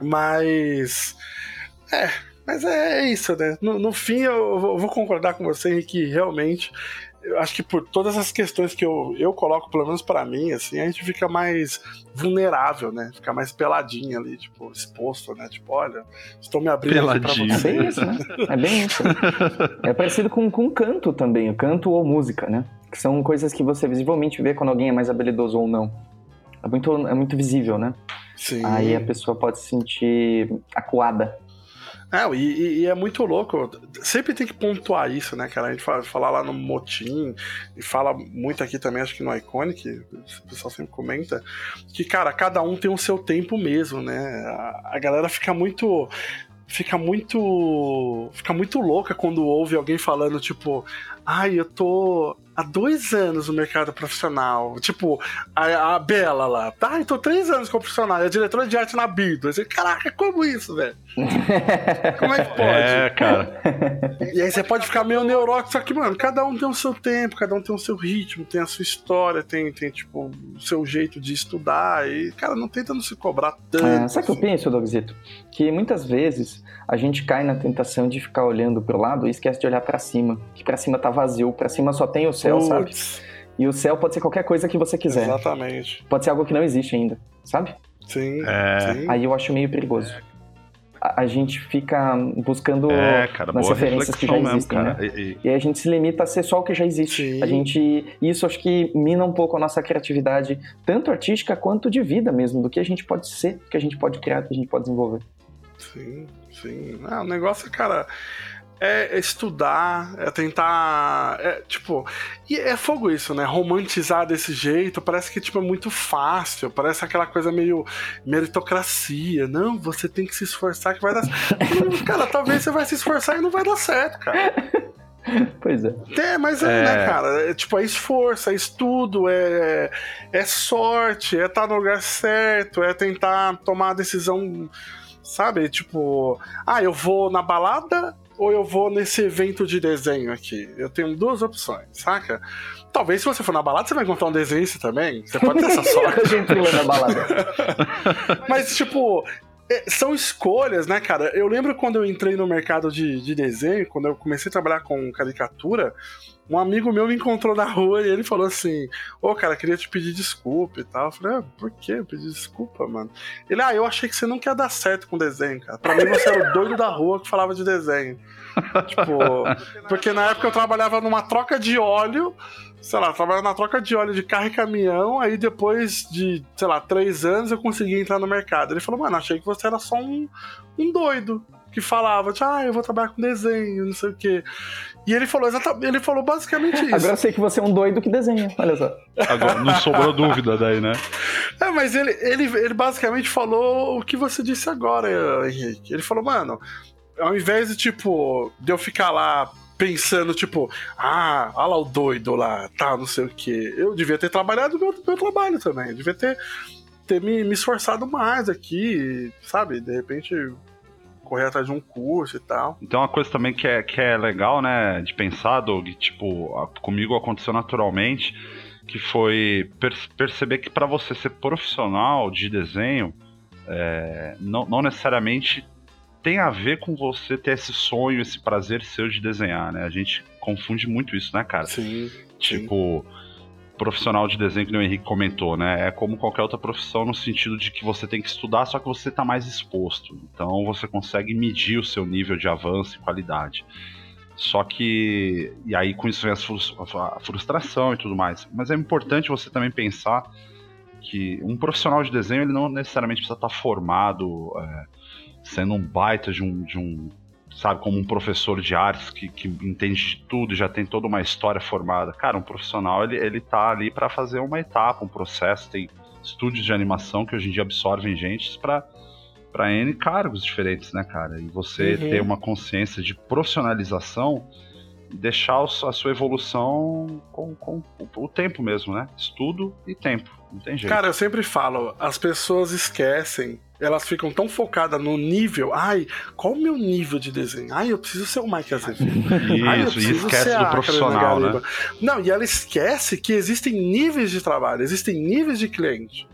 Mas. É, mas é isso, né? No, no fim, eu vou concordar com você, Henrique, realmente. Eu acho que por todas as questões que eu, eu coloco, pelo menos pra mim, assim, a gente fica mais vulnerável, né? Fica mais peladinho ali, tipo, exposto, né? Tipo, olha, estou me abrindo aqui pra Peladinho. É você. bem isso, né? É bem isso. É parecido com, com canto também, o canto ou música, né? Que são coisas que você visivelmente vê quando alguém é mais habilidoso ou não. É muito, é muito visível, né? Sim. Aí a pessoa pode se sentir acuada. É, e, e- é muito louco. Sempre tem que pontuar isso, né, cara? A gente fala, fala lá no Motim e fala muito aqui também, acho que no Iconic, o pessoal sempre comenta, que, cara, cada um tem o seu tempo mesmo, né? A, a galera fica muito. Fica muito. Fica muito louca quando ouve alguém falando, tipo, ai, eu tô há dois anos no mercado profissional. Tipo, a, a Bela lá, tá? Eu tô três anos como profissional, é diretora de arte na Bido. Você, Caraca, como isso, velho? Como é que pode? É, cara. E aí você pode ficar meio neurótico, só que, mano, cada um tem o seu tempo, cada um tem o seu ritmo, tem a sua história, tem, tem tipo, o seu jeito de estudar. E, cara, não tenta não se cobrar tanto. É, sabe o que eu assim. penso, Dogzito? Que muitas vezes a gente cai na tentação de ficar olhando pro lado e esquece de olhar pra cima. Que pra cima tá vazio, pra cima só tem o céu, sabe? Putz, E o céu pode ser qualquer coisa que você quiser. Exatamente. Pode ser algo que não existe ainda, sabe? Sim. É. sim. Aí eu acho meio perigoso. A, a gente fica buscando É, cara, nas referências que já mesmo, existem, cara. né? E- e- E a gente se limita a ser só o que já existe. Sim. A gente. Isso acho que mina um pouco a nossa criatividade, tanto artística quanto de vida mesmo, do que a gente pode ser, do que a gente pode criar, do que a gente pode desenvolver. Sim, sim. Ah, o negócio, cara, é estudar, é tentar. É, tipo. E é fogo isso, né? Romantizar desse jeito, parece que tipo, é muito fácil, parece aquela coisa meio meritocracia. Não, você tem que se esforçar que vai dar certo. cara, talvez você vai se esforçar e não vai dar certo, cara. Pois é. É, mas é, É. né, cara? É, tipo, é esforço, é estudo, é, é sorte, é estar no lugar certo, é tentar tomar a decisão, sabe? Tipo, ah, eu vou na balada ou eu vou nesse evento de desenho aqui? Eu tenho duas opções, saca? Talvez se você for na balada, você vai encontrar um desenho também. Você pode ter essa sorte. a gente na balada. Mas, tipo, é, são escolhas, né, cara? Eu lembro quando eu entrei no mercado de, de desenho, quando eu comecei a trabalhar com caricatura, um amigo meu me encontrou na rua e ele falou assim: Ô, oh, cara, queria te pedir desculpa e tal. Eu falei: ah, por que pedir desculpa, mano? Ele, ah, eu achei que você não quer dar certo com desenho, cara. Pra mim você era o doido da rua que falava de desenho. tipo, porque na época eu trabalhava numa troca de óleo sei lá, trabalhava na troca de óleo de carro e caminhão, aí depois de, sei lá, três anos eu consegui entrar no mercado. Ele falou, mano, achei que você era só um, um doido que falava, tipo, ah, eu vou trabalhar com desenho, não sei o quê. E ele falou exatamente, ele falou basicamente isso. Agora eu sei que você é um doido que desenha, olha só. Agora não sobrou dúvida daí, né? É, mas ele, ele, ele basicamente falou o que você disse agora, Henrique. Ele falou, mano, ao invés de, tipo, de eu ficar lá pensando, tipo, ah, olha lá o doido lá, tá, não sei o que. Eu devia ter trabalhado meu, meu trabalho também. Eu devia ter, ter me, me esforçado mais aqui, sabe? De repente correr atrás de um curso e tal. Então uma coisa também que é, que é legal, né, de pensar, Doug, tipo, comigo aconteceu naturalmente, que foi per perceber que para você ser profissional de desenho, é, não, não necessariamente tem a ver com você ter esse sonho, esse prazer seu de desenhar, né? A gente confunde muito isso, né, cara? Sim. Tipo, sim. Profissional de desenho que o Henrique comentou, né? É como qualquer outra profissão no sentido de que você tem que estudar, só que você está mais exposto. Então você consegue medir o seu nível de avanço e qualidade. Só que. E aí com isso vem a frustração e tudo mais. Mas é importante você também pensar que um profissional de desenho ele não necessariamente precisa estar formado. É, sendo um baita de um, de um sabe, como um professor de artes que, que entende de tudo, já tem toda uma história formada. Cara, um profissional, ele, ele tá ali para fazer uma etapa, um processo, tem estúdios de animação que hoje em dia absorvem gente para para N cargos diferentes, né, cara? E você uhum. ter uma consciência de profissionalização e deixar a sua evolução com, com o tempo mesmo, né? Estudo e tempo, não tem jeito. Cara, eu sempre falo, as pessoas esquecem elas ficam tão focadas no nível. Ai, qual o meu nível de desenho? Ai, eu preciso ser o Mike Azevedo. Isso, e esquece do profissional, né? Não, e ela esquece que existem níveis de trabalho, existem níveis de cliente.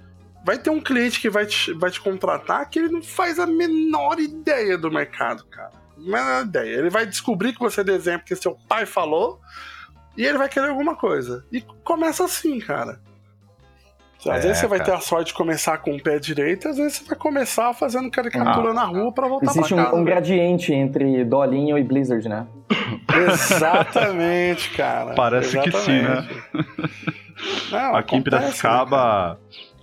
Vai ter um cliente que vai te, vai te contratar que ele não faz a menor ideia do mercado, cara. Menor ideia. Ele vai descobrir que você desenha porque seu pai falou e ele vai querer alguma coisa. E começa assim, cara. Às é, vezes você vai ter a sorte de começar com o pé direito, às vezes você vai começar fazendo caricatura ah, na rua para voltar Existe pra casa. um, um gradiente entre Dolinho e Blizzard, né? Exatamente, cara. Parece Exatamente. que sim, né? Não, Aqui em Piracicaba, né,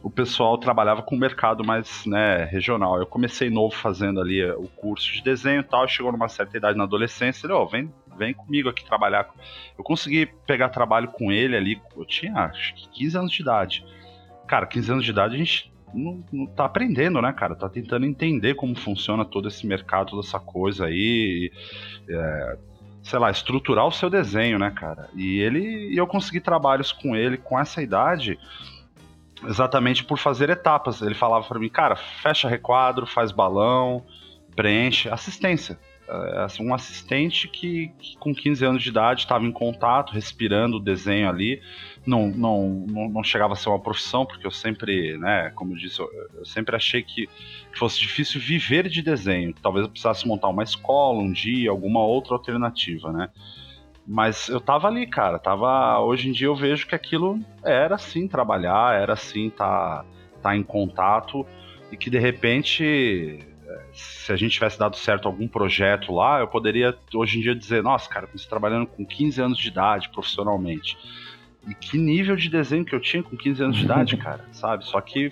o pessoal trabalhava com o mercado mais né, regional. Eu comecei novo fazendo ali eh, o curso de desenho e tal, chegou numa certa idade na adolescência, ele, oh, vem, vem comigo aqui trabalhar. Eu consegui pegar trabalho com ele ali, eu tinha acho que 15 anos de idade cara, 15 anos de idade a gente não, não tá aprendendo, né, cara? Tá tentando entender como funciona todo esse mercado, toda essa coisa aí. É, sei lá, estruturar o seu desenho, né, cara? E ele e eu consegui trabalhos com ele com essa idade exatamente por fazer etapas. Ele falava para mim, cara, fecha requadro, faz balão, preenche, assistência. É, assim, um assistente que, que, com 15 anos de idade estava em contato, respirando o desenho ali. Não, não, não, não, chegava a ser uma profissão, porque eu sempre, né, como eu disse, eu, eu sempre achei que, fosse difícil viver de desenho. Talvez eu precisasse montar uma escola um dia, alguma outra alternativa, né? Mas eu tava ali, cara. Tava, hoje em dia eu vejo que aquilo era assim trabalhar, era assim tá, tá em contato e que de repente se a gente tivesse dado certo algum projeto lá, eu poderia hoje em dia dizer, nossa, cara, eu comecei trabalhando com 15 anos de idade profissionalmente. E que nível de desenho que eu tinha com 15 anos de idade, cara, sabe? Só que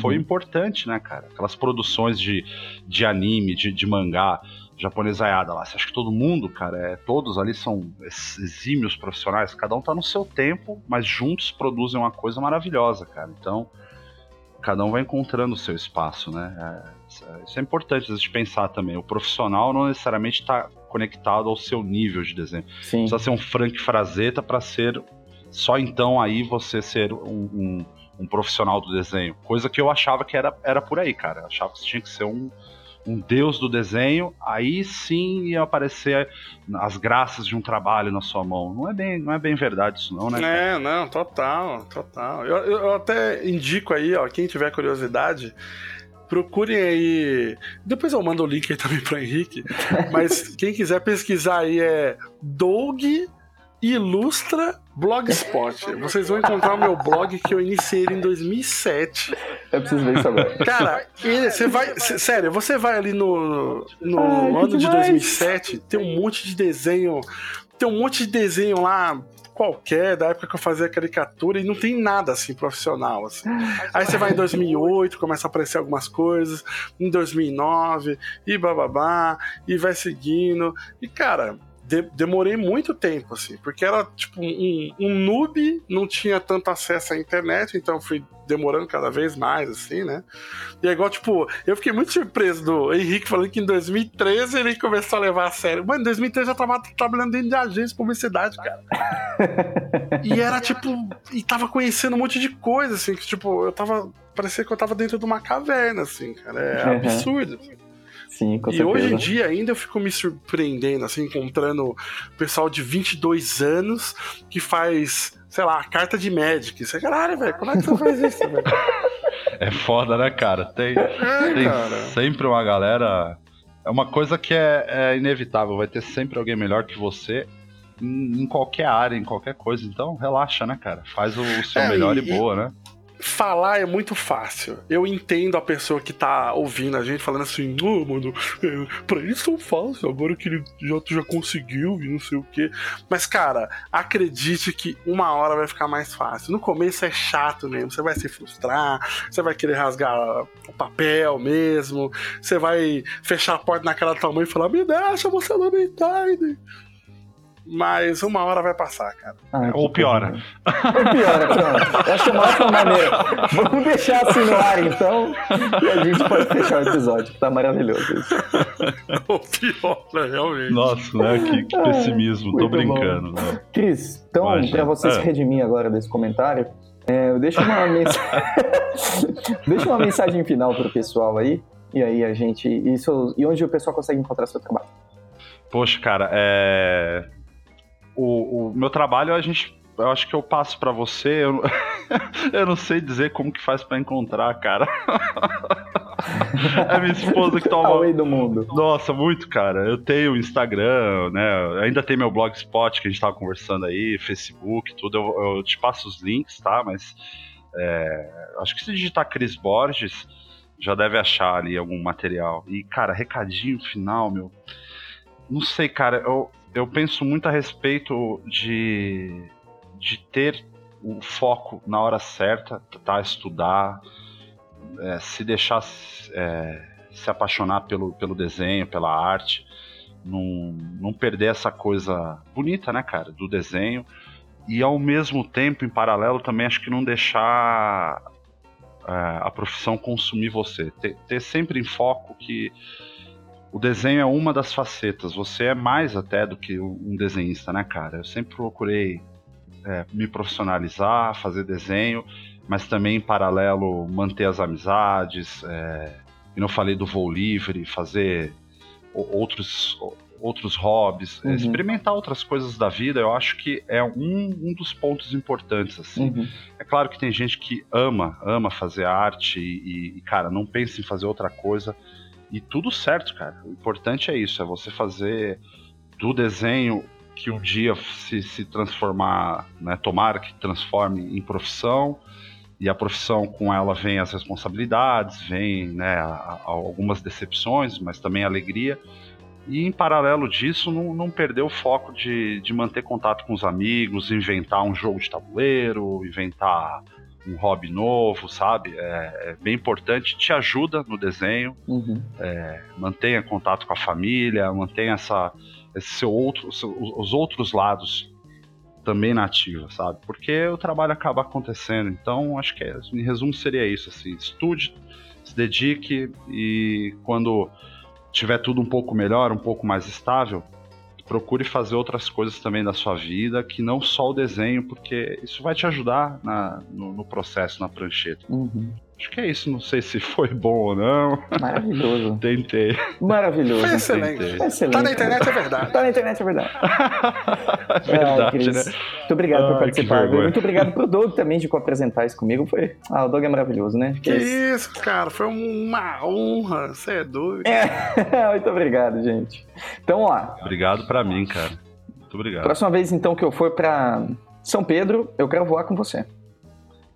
foi uhum. importante, né, cara? Aquelas produções de, de anime, de, de mangá, japonesaiada lá. Você acha que todo mundo, cara, é, todos ali são exímios profissionais? Cada um tá no seu tempo, mas juntos produzem uma coisa maravilhosa, cara. Então, cada um vai encontrando o seu espaço, né? É, isso é importante a gente pensar também. O profissional não necessariamente está conectado ao seu nível de desenho. Sim. Precisa ser um Frank Frazetta para ser só então aí você ser um, um, um, profissional do desenho. Coisa que eu achava que era, era por aí, cara. Eu achava que você tinha que ser um, um deus do desenho, aí sim ia aparecer as graças de um trabalho na sua mão. Não é bem, não é bem verdade isso não, né? cara? É, não, total, total. Eu, eu- até indico aí, ó, quem tiver curiosidade, procurem aí. Depois eu mando o link aí também pro Henrique. Mas quem quiser pesquisar aí é Doug Ilustra Blogspot. Vocês vão encontrar o meu blog que eu iniciei em 2007. Eu preciso ver isso agora. Cara, você vai. sério, você vai ali no, no Ai, ano de demais. 2007, tem um monte de desenho. Tem um monte de desenho lá qualquer, da época que eu fazia caricatura, e não tem nada assim profissional. Assim. Aí você vai em 2008, começa a aparecer algumas coisas, em 2009, e bababá, e vai seguindo. E cara. De- demorei muito tempo, assim, porque era tipo um, um noob, não tinha tanto acesso à internet, então fui demorando cada vez mais, assim, né? E é igual, tipo, eu fiquei muito surpreso do Henrique falando que em 2013 ele começou a levar a sério. Mano, em 2013 eu já tava trabalhando dentro de agência de publicidade, cara. e era tipo, e tava conhecendo um monte de coisa, assim, que tipo, eu tava. Parecia que eu tava dentro de uma caverna, assim, cara. É Uhum. absurdo. Sim, com E certeza. hoje em dia ainda eu fico me surpreendendo, assim, encontrando pessoal de 22 anos que faz, sei lá, carta de Magic. Você, caralho, velho, como é que você faz isso, velho? É foda, né, cara? Tem, É, tem cara. sempre uma galera. É uma coisa que é, é inevitável. Vai ter sempre alguém melhor que você em, em qualquer área, em qualquer coisa. Então, relaxa, né, cara? Faz o, o seu É, melhor e, e- boa, né? Falar é muito fácil. Eu entendo a pessoa que tá ouvindo a gente falando assim, ô, mano, é, pra eles são fácil, agora que ele já, já conseguiu e não sei o quê. Mas, cara, acredite que uma hora vai ficar mais fácil. No começo é chato mesmo, você vai se frustrar, você vai querer rasgar o papel mesmo, você vai fechar a porta na cara da tua mãe e falar, me deixa, você não me entende. Mas uma hora vai passar, cara. Ah, Ou piora. Ou piora, pronto. Eu acho uma ótima maneira. Vamos deixar assim no ar, então, e a gente pode fechar o episódio, que tá maravilhoso isso. Ou pior, né, realmente. Nossa, né? Que, que pessimismo. Tô bom. brincando, né? Cris, então, Imagina. pra você se É. redimir agora desse comentário, é, eu deixo uma mensagem. deixa uma mensagem final pro pessoal aí. E aí a gente. Isso, e onde o pessoal consegue encontrar seu trabalho. Poxa, cara, é. O, o meu trabalho, a gente. Eu acho que eu passo pra você. Eu, eu não sei dizer como que faz pra encontrar, cara. é minha esposa que toma. Away do mundo. Nossa, muito, cara. Eu tenho Instagram, né? Ainda tem meu blogspot que a gente tava conversando aí, Facebook, tudo. Eu, eu te passo os links, tá? Mas é, acho que se digitar Cris Borges, já deve achar ali algum material. E, cara, recadinho final, meu. Não sei, cara. Eu, eu penso muito a respeito de, de ter o foco na hora certa, tá? Estudar, é, se deixar é, se apaixonar pelo, pelo desenho, pela arte, não, não perder essa coisa bonita, né, cara, do desenho. E ao mesmo tempo, em paralelo, também acho que não deixar é, a profissão consumir você. Ter, ter sempre em foco que o desenho é uma das facetas. Você é mais até do que um desenhista, né, cara? Eu sempre procurei é, me profissionalizar, fazer desenho, mas também em paralelo manter as amizades. É, e não falei do voo livre, fazer outros outros hobbies, Uhum. experimentar outras coisas da vida. Eu acho que é um, um dos pontos importantes assim. Uhum. É claro que tem gente que ama, ama fazer arte e, e, cara, não pensa em fazer outra coisa. E tudo certo, cara. O importante é isso, é você fazer do desenho que um dia se, se transformar, né, tomara que transforme em profissão, e a profissão com ela vem as responsabilidades, vem né, algumas decepções, mas também alegria. E em paralelo disso, não, não perder o foco de, de manter contato com os amigos, inventar um jogo de tabuleiro, inventar um hobby novo, sabe? É, é bem importante, te ajuda no desenho, Uhum. mantenha contato com a família, mantenha essa, esse seu outro, seu- os outros lados também na ativa, sabe? Porque o trabalho acaba acontecendo. Então, acho que, é, em resumo, seria isso. Assim, estude, se dedique e quando tiver tudo um pouco melhor, um pouco mais estável, procure fazer outras coisas também da sua vida, que não só o desenho, porque isso vai te ajudar na- no, no processo, na prancheta. Uhum. Acho que é isso, não sei se foi bom ou não. Maravilhoso. Tentei. Maravilhoso. Foi excelente. Entendi. Excelente. Tá na internet, é verdade. Tá na internet, é verdade. Verdade, Ai, Cris, né? Muito obrigado Ai, por que participar. Muito obrigado pro Doug também de co-apresentar isso comigo. Foi... Ah, o Doug é maravilhoso, né? Que isso, cara. Foi uma honra. Você é doido. É, muito obrigado, gente. Então, ó, Obrigado pra mim, cara. Muito obrigado. próxima vez então que eu for pra São Pedro, eu quero voar com você.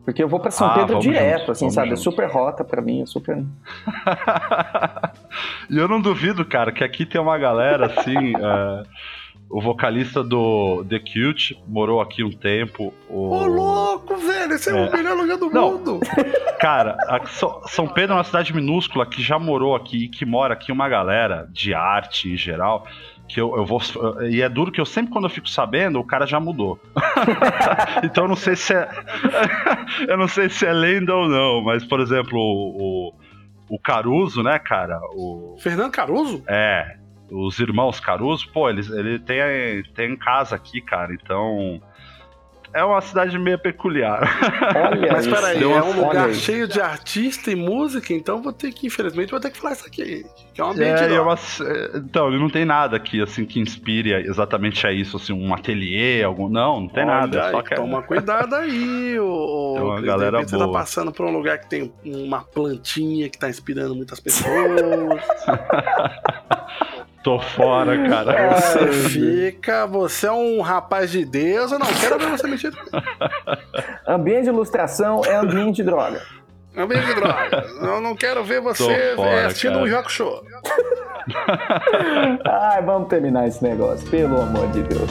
Porque eu vou pra São Ah, Pedro direto, junto, assim, sabe? junto. Super rota pra mim, é super. e eu não duvido, cara, que aqui tem uma galera assim. é, o vocalista do The Cute morou aqui um tempo. O... Ô, louco, velho. Esse é, É. o melhor lugar do Não. mundo. Cara, a- So- São Pedro é uma cidade minúscula que já morou aqui e que mora aqui uma galera de arte em geral. Que eu, eu vou. E é duro que eu sempre, quando eu fico sabendo, o cara já mudou. então eu não sei se é. eu não sei se é lenda ou não, mas, por exemplo, o, o, o Caruso, né, cara? O, Fernando Caruso? é, os irmãos Caruso, pô, eles, ele tem, tem casa aqui, cara, então. É uma cidade meio peculiar. Olha Mas isso. peraí, é um lugar cheio de artista e música, então vou ter que, infelizmente, vou ter que falar isso aqui. Que é um ambiente É, e é uma- então, ele não tem nada aqui, assim, que inspire exatamente a isso, assim, um ateliê, algum... Não, não tem Olha nada, é só que... Toma cuidado aí, ô, Tem uma galera repente Você boa. tá passando por um lugar que tem uma plantinha que tá inspirando muitas pessoas. Tô fora, cara. Você fica, você é um rapaz de Deus, eu não quero ver você mexer Ambiente de ilustração é ambiente de droga. ambiente de droga. Eu não quero ver você Tô fora, assistindo cara. um jogo show. Ai, vamos terminar esse negócio, pelo amor de Deus.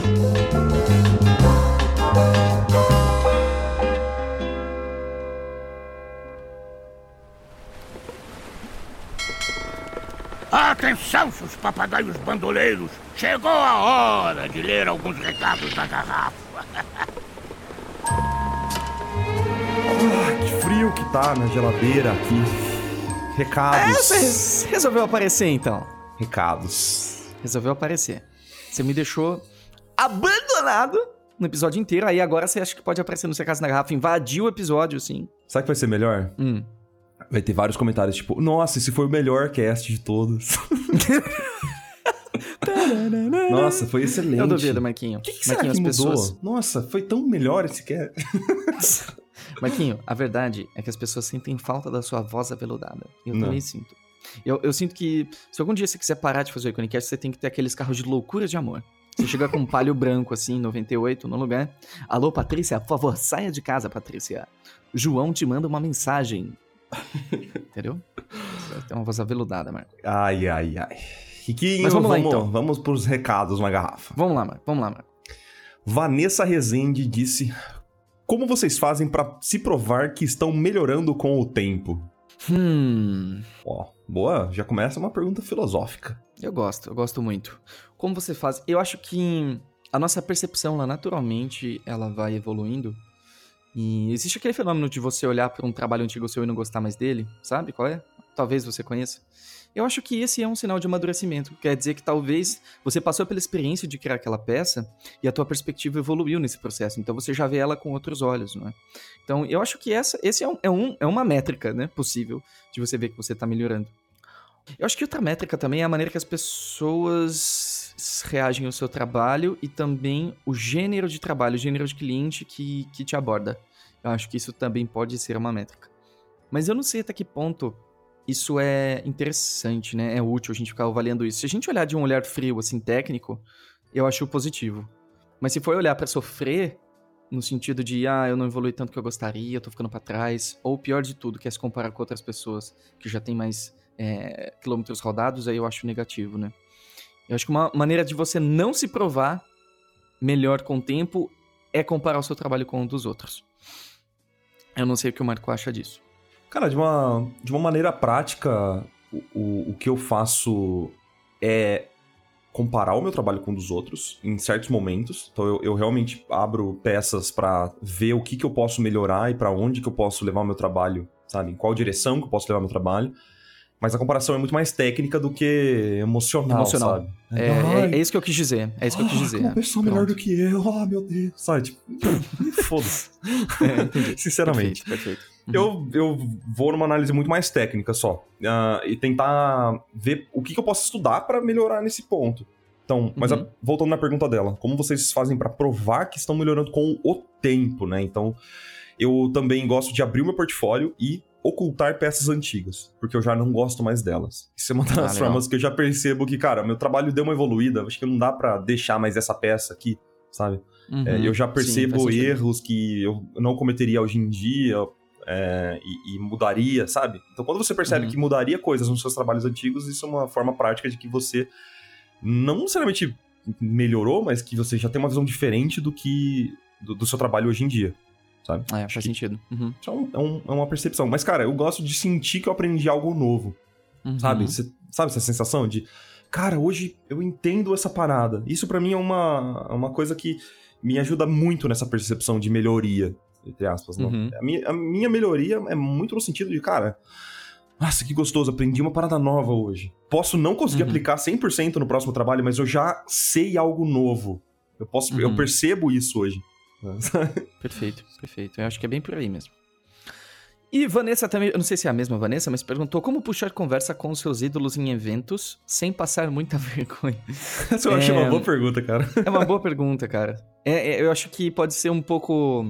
Atenção, seus papagaios bandoleiros! Chegou a hora de ler alguns recados da garrafa. Ah, que frio que tá na geladeira aqui. É, Recados. você resolveu aparecer então. Recados. Resolveu aparecer. Você me deixou abandonado no episódio inteiro. Aí agora você acha que pode aparecer no Seu Caso na Garrafa, invadir o episódio, sim. Sabe o que vai ser melhor? Hum. Vai ter vários comentários tipo, nossa, esse foi o melhor cast de todos. nossa, foi excelente. Eu duvido, Marquinho. O que, que será Marquinho, que as mudou? pessoas. Nossa, foi tão melhor esse cast. Marquinho, a verdade é que as pessoas sentem falta da sua voz aveludada. Eu Não. também sinto. Eu, eu sinto que se algum dia você quiser parar de fazer o Iconicast, você tem que ter aqueles carros de loucura de amor. Você chega com um palio branco, assim, 98, no lugar. Alô, Patrícia, por favor, saia de casa, Patrícia. João te manda uma mensagem. Entendeu? Você tem uma voz aveludada, Marco. Ai, ai, ai. Riquinho, Mas vamos lá, vamos, então. vamos pros recados na garrafa. Vamos lá, Marco. Vamos lá, Marco. Vanessa Rezende disse: Como vocês fazem pra se provar que estão melhorando com o tempo? Hum. Ó, boa, já começa uma pergunta filosófica. Eu gosto, eu gosto muito. Como você faz? Eu acho que a nossa percepção lá, naturalmente, ela vai evoluindo. E existe aquele fenômeno de você olhar para um trabalho antigo seu e não gostar mais dele, sabe qual é? Talvez você conheça. Eu acho que esse é um sinal de amadurecimento. Quer dizer que talvez você passou pela experiência de criar aquela peça e a tua perspectiva evoluiu nesse processo. Então você já vê ela com outros olhos, não é? Então eu acho que essa, esse é, um, é, um, é uma métrica, né, possível de você ver que você está melhorando. Eu acho que outra métrica também é a maneira que as pessoas reagem ao seu trabalho e também o gênero de trabalho, o gênero de cliente que, que te aborda. Eu acho que isso também pode ser uma métrica. Mas eu não sei até que ponto isso é interessante, né? É útil a gente ficar avaliando isso. Se a gente olhar de um olhar frio, assim, técnico, eu acho positivo. Mas se for olhar pra sofrer, no sentido de, ah, eu não evolui tanto que eu gostaria, eu tô ficando pra trás, ou pior de tudo, que é se comparar com outras pessoas que já têm mais é, quilômetros rodados, aí eu acho negativo, né? Eu acho que uma maneira de você não se provar melhor com o tempo é comparar o seu trabalho com o dos outros. Eu não sei o que o Marco acha disso. Cara, de uma, de uma maneira prática, o, o, o que eu faço é comparar o meu trabalho com o dos outros em certos momentos. Então eu, eu realmente abro peças pra ver o que, que eu posso melhorar e pra onde que eu posso levar o meu trabalho, sabe? Em qual direção que eu posso levar o meu trabalho. Mas a comparação é muito mais técnica do que emocional, Emocional. sabe? É, é- é isso que eu quis dizer. É isso que eu quis ah, dizer. Uma pessoa melhor Pronto. do que eu, oh meu Deus. Sabe, tipo, foda-se. É. Sinceramente. Perfeito, perfeito. Eu, eu vou numa análise muito mais técnica só. ah, e tentar ver o que, que eu posso estudar pra melhorar nesse ponto. Então, mas Uhum. a- voltando na pergunta dela, como vocês fazem pra provar que estão melhorando com o tempo, né? Então, eu também gosto de abrir o meu portfólio e ocultar peças antigas, porque eu já não gosto mais delas. Isso é uma das Ah, formas que eu já percebo que, cara, meu trabalho deu uma evoluída, acho que não dá pra deixar mais essa peça aqui, sabe? Uhum. É, eu já Sim, percebo sentido. erros que eu não cometeria hoje em dia é, e, e mudaria, sabe? Então, quando você percebe Uhum. que mudaria coisas nos seus trabalhos antigos, isso é uma forma prática de que você não necessariamente melhorou, mas que você já tem uma visão diferente do que do, do seu trabalho hoje em dia, sabe? É, faz sentido. Uhum. Isso é, um- é um- é uma percepção. Mas, cara, eu gosto de sentir que eu aprendi algo novo, Uhum. sabe? Cê- sabe essa sensação de, cara, hoje eu entendo essa parada. Isso pra mim é uma, é uma coisa que me ajuda muito nessa percepção de melhoria, entre aspas. não? Uhum. A, minha, a minha melhoria é muito no sentido de, cara, nossa, que gostoso, aprendi uma parada nova hoje. Posso não conseguir Uhum. aplicar 100% no próximo trabalho, mas eu já sei algo novo. Eu posso, eu Uhum. percebo isso hoje. Perfeito, perfeito. Eu acho que é bem por aí mesmo. E Vanessa também, eu não sei se é a mesma Vanessa, mas perguntou como puxar conversa com os seus ídolos em eventos sem passar muita vergonha. Essa eu É. uma boa pergunta, cara. É uma boa pergunta, cara. É, é, eu acho que pode ser um pouco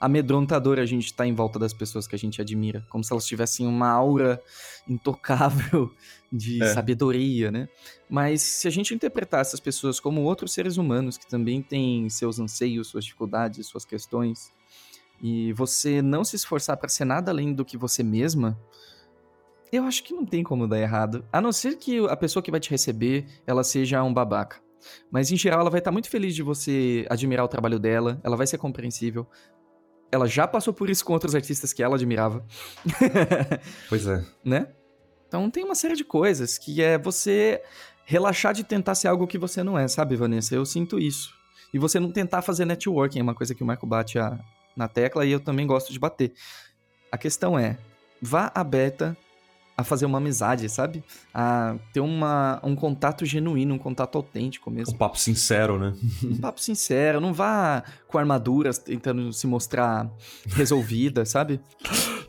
amedrontador a gente estar em volta das pessoas que a gente admira. Como se elas tivessem uma aura intocável de É. sabedoria, né? Mas se a gente interpretar essas pessoas como outros seres humanos que também têm seus anseios, suas dificuldades, suas questões, e você não se esforçar para ser nada além do que você mesma, eu acho que não tem como dar errado. A não ser que a pessoa que vai te receber, ela seja um babaca. Mas em geral ela vai estar muito feliz de você admirar o trabalho dela, ela vai ser compreensível. Ela já passou por isso com outros artistas que ela admirava, Pois é. né? Então tem uma série de coisas que é você relaxar de tentar ser algo que você não é, sabe, Vanessa? Eu sinto isso. E você não tentar fazer networking é uma coisa que o Marco bate a- na tecla e eu também gosto de bater. A questão é, vá aberta a fazer uma amizade, sabe? A ter uma, um contato genuíno, um contato autêntico mesmo. Um papo sincero, né? Um papo sincero, não vá com armaduras tentando se mostrar resolvida, sabe?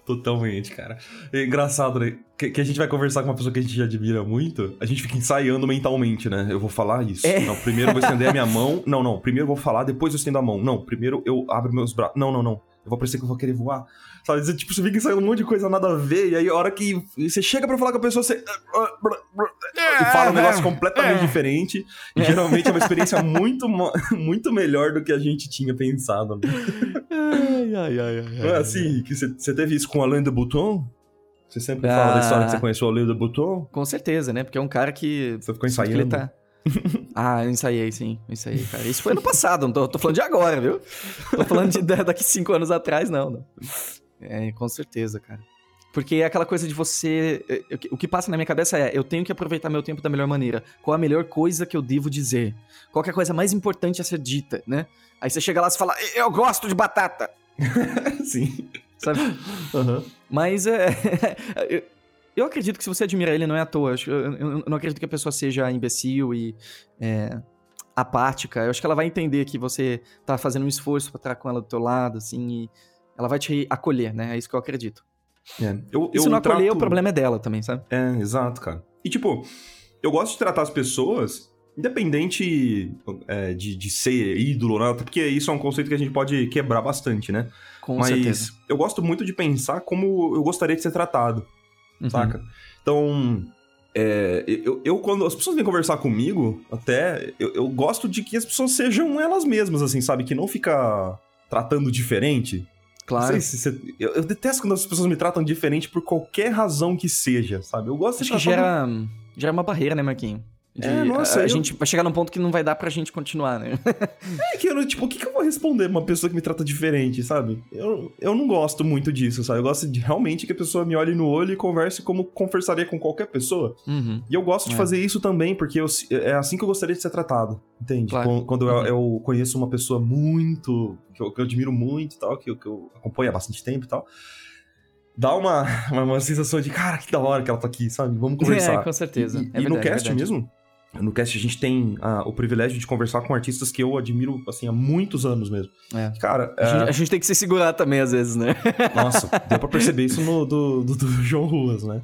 Totalmente, cara. É engraçado, né? Que, que a gente vai conversar com uma pessoa que a gente admira muito, a gente fica ensaiando mentalmente, né? Eu vou falar isso. É. Não, primeiro eu vou estender a minha mão. Não, não. Primeiro eu vou falar, depois eu estendo a mão. Não, primeiro eu abro meus braços. Não, não, não. Eu vou parecer que eu vou querer voar. Sabe? Você, Tipo, você fica ensaiando um monte de coisa nada a ver, e aí a hora que você chega pra falar com a pessoa, você. E fala um negócio completamente diferente. E geralmente é uma experiência muito, muito melhor do que a gente tinha pensado. né? Ai, ai, ai, ai. Não é assim, que você, teve isso com Alain de Botton? Você sempre fala da história que você Ah. conheceu o Alain de Botton? Com certeza, né? Porque é um cara que. Você ficou ensaiando? ele tá- ah, eu ensaiei, sim. Eu ensaiei, cara. Isso foi ano passado, não tô, tô falando de agora, viu? Tô falando de da- daqui cinco anos atrás, não, não. É, com certeza, cara. Porque é aquela coisa de você. é, O que passa na minha cabeça é: eu tenho que aproveitar meu tempo da melhor maneira. Qual a melhor coisa que eu devo dizer? Qual é a coisa mais importante a ser dita, né? Aí você chega lá e fala: Eu gosto de batata! Sim. Sabe? Aham. Mas é. Eu- acredito que se você admira ele, não é à toa. Eu, eu- eu não acredito que a pessoa seja imbecil e é, apática. Eu acho que ela vai entender que você tá fazendo um esforço pra estar com ela do teu lado, assim, e ela vai te acolher, né? É isso que eu acredito. É. Eu, E se não acolher, trato- o problema é dela também, sabe? É, exato, cara. E tipo, eu gosto de tratar as pessoas, independente é, de, de ser ídolo ou nada, porque isso é um conceito que a gente pode quebrar bastante, né? Com Mas certeza. eu gosto muito de pensar como eu gostaria de ser tratado. Uhum. saca? Então, é, eu, eu, quando as pessoas vêm conversar comigo, até, eu, eu gosto de que as pessoas sejam elas mesmas, assim, sabe? Que não fica tratando diferente. Claro. Se você- eu, eu detesto quando as pessoas me tratam diferente por qualquer razão que seja, sabe? Eu gosto Acho de que gera, gera uma barreira, né, Marquinhos? De- É, nossa, a, eu- gente vai chegar num ponto que não vai dar pra gente continuar, né? É que eu, tipo, o que, que eu vou responder pra uma pessoa que me trata diferente, sabe? Eu, eu não gosto muito disso, sabe? Eu gosto de realmente que a pessoa me olhe no olho e converse como conversaria com qualquer pessoa. Uhum. E eu gosto de É. fazer isso também, porque eu- é assim que eu gostaria de ser tratado, entende? Claro. Quando, quando Uhum. eu, eu conheço uma pessoa muito. que eu, que eu admiro muito e tal, que eu, que eu acompanho há bastante tempo e tal. Dá uma, uma, uma sensação de, cara, que da hora que ela tá aqui, sabe? Vamos conversar. É, com certeza. E, É e no verdade, é cast verdade. mesmo, no cast a gente tem ah, o privilégio de conversar com artistas que eu admiro, assim, há muitos anos mesmo. É. Cara, A, gente, é, a gente tem que se segurar também, às vezes, né? nossa, deu pra perceber isso no do, do, do João Ruas, né?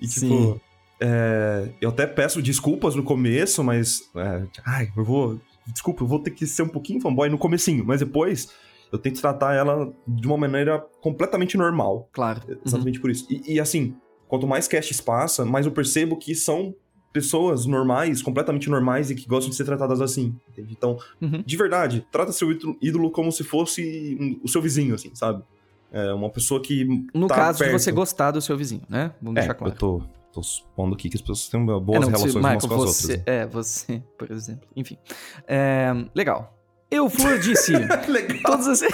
E tipo, Sim. é, eu até peço desculpas no começo, mas. é, ai, eu vou. Desculpa, eu vou ter que ser um pouquinho fanboy no comecinho, mas depois eu tento tratar ela de uma maneira completamente normal. Claro. Uhum. Exatamente por isso. E, e, assim, quanto mais casts passa, mais eu percebo que são pessoas normais, completamente normais e que gostam de ser tratadas assim. Entende? Então, Uhum. de verdade, trata seu ídolo- como se fosse um- o seu vizinho, assim, sabe? É uma pessoa que. No tá caso perto. de você gostar do seu vizinho, né? Vamos É, deixar claro. eu tô, tô supondo aqui que as pessoas têm boas É, não, relações se- umas Michael, com as você, outras. né? É, você, por exemplo. Enfim. É, legal. Eu Flor disse. Legal. Todas as...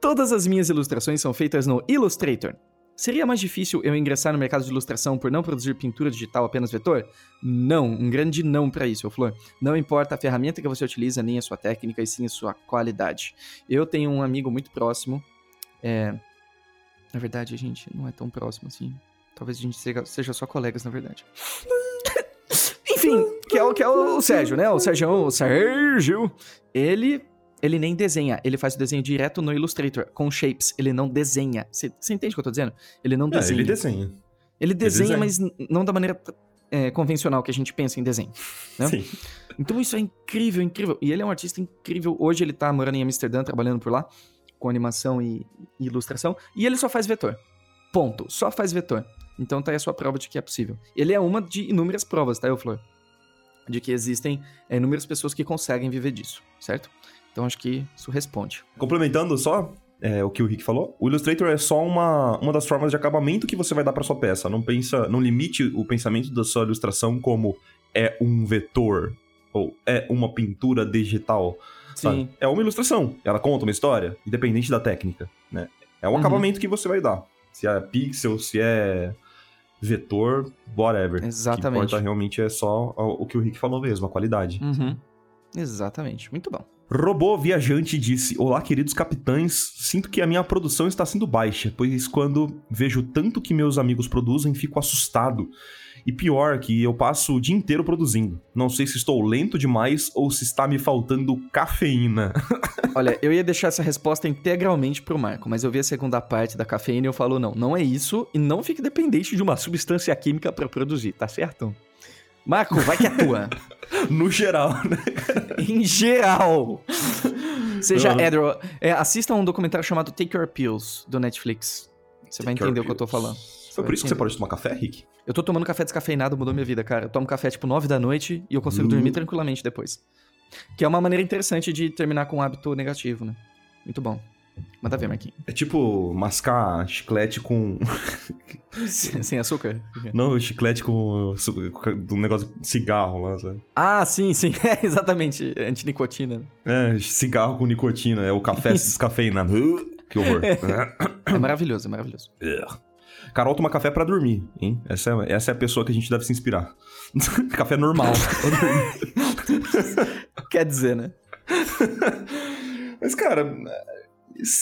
Todas as minhas ilustrações são feitas no Illustrator. Seria mais difícil eu ingressar no mercado de ilustração por não produzir pintura digital apenas vetor? Não, um grande não para isso, Flor. Não importa a ferramenta que você utiliza, nem a sua técnica, e sim a sua qualidade. Eu tenho um amigo muito próximo. É... Na verdade, a gente não é tão próximo assim. Talvez a gente seja, seja só colegas, na verdade. Enfim, que é, o, que é o Sérgio, né? O Sérgio, o Sérgio. Ele, ele nem desenha, ele faz o desenho direto no Illustrator, com shapes. Ele não desenha. Você entende o que eu tô dizendo? Ele não É, desenha. ele desenha. Ele desenha, desenha. mas não da maneira é, convencional que a gente pensa em desenho. Né? Sim. Então isso é incrível, incrível. E ele é um artista incrível. Hoje ele tá morando em Amsterdã, trabalhando por lá, com animação e, e ilustração. E ele só faz vetor. Ponto. Só faz vetor. Então tá aí a sua prova de que é possível. Ele é uma de inúmeras provas, tá, eu Flor? De que existem é, inúmeras pessoas que conseguem viver disso, certo? Então acho que isso responde. Complementando só é, o que o Rick falou, o Illustrator é só uma, uma das formas de acabamento que você vai dar para sua peça. Não pensa, não limite o pensamento da sua ilustração como é um vetor ou é uma pintura digital. sabe? Sim. É uma ilustração. Ela conta uma história, independente da técnica, né? É um Uhum. acabamento que você vai dar. Se é pixel, se é vetor, whatever. O que Exatamente. importa realmente é só o o que o Rick falou mesmo, a qualidade. Uhum. Exatamente. Muito bom. Robô Viajante disse: Olá, queridos capitães. Sinto que a minha produção está sendo baixa, pois quando vejo tanto que meus amigos produzem, fico assustado. E pior, que eu passo o dia inteiro produzindo. Não sei se estou lento demais ou se está me faltando cafeína. Olha, eu ia deixar essa resposta integralmente pro Marco, mas eu vi a segunda parte da cafeína e eu falo, não, não é isso, e não fique dependente de uma substância química pra produzir, tá certo? Marco, vai que é tua. no geral, né? em geral. Seja Uhum. hétero. É, assista um documentário chamado Take Your Pills, do Netflix. Você vai Take your entender o que eu tô falando. Foi por isso que você parou de tomar café, Rick? Eu tô tomando café descafeinado, mudou minha vida, cara. Eu tomo café tipo 9 da noite e eu consigo Uh. dormir tranquilamente depois. Que é uma maneira interessante de terminar com um hábito negativo, né? Muito bom. Manda ver, Marquinhos. É tipo mascar chiclete com. Sem sem açúcar? Não, chiclete com. um negócio de cigarro lá, sabe? Ah, sim, sim. É, exatamente. Antinicotina. É, cigarro com nicotina. É o café descafeinado. Que horror. É maravilhoso, é maravilhoso. Carol toma café pra dormir, hein? Essa é, essa é a pessoa que a gente deve se inspirar. café normal. Quer dizer, né? Mas, cara,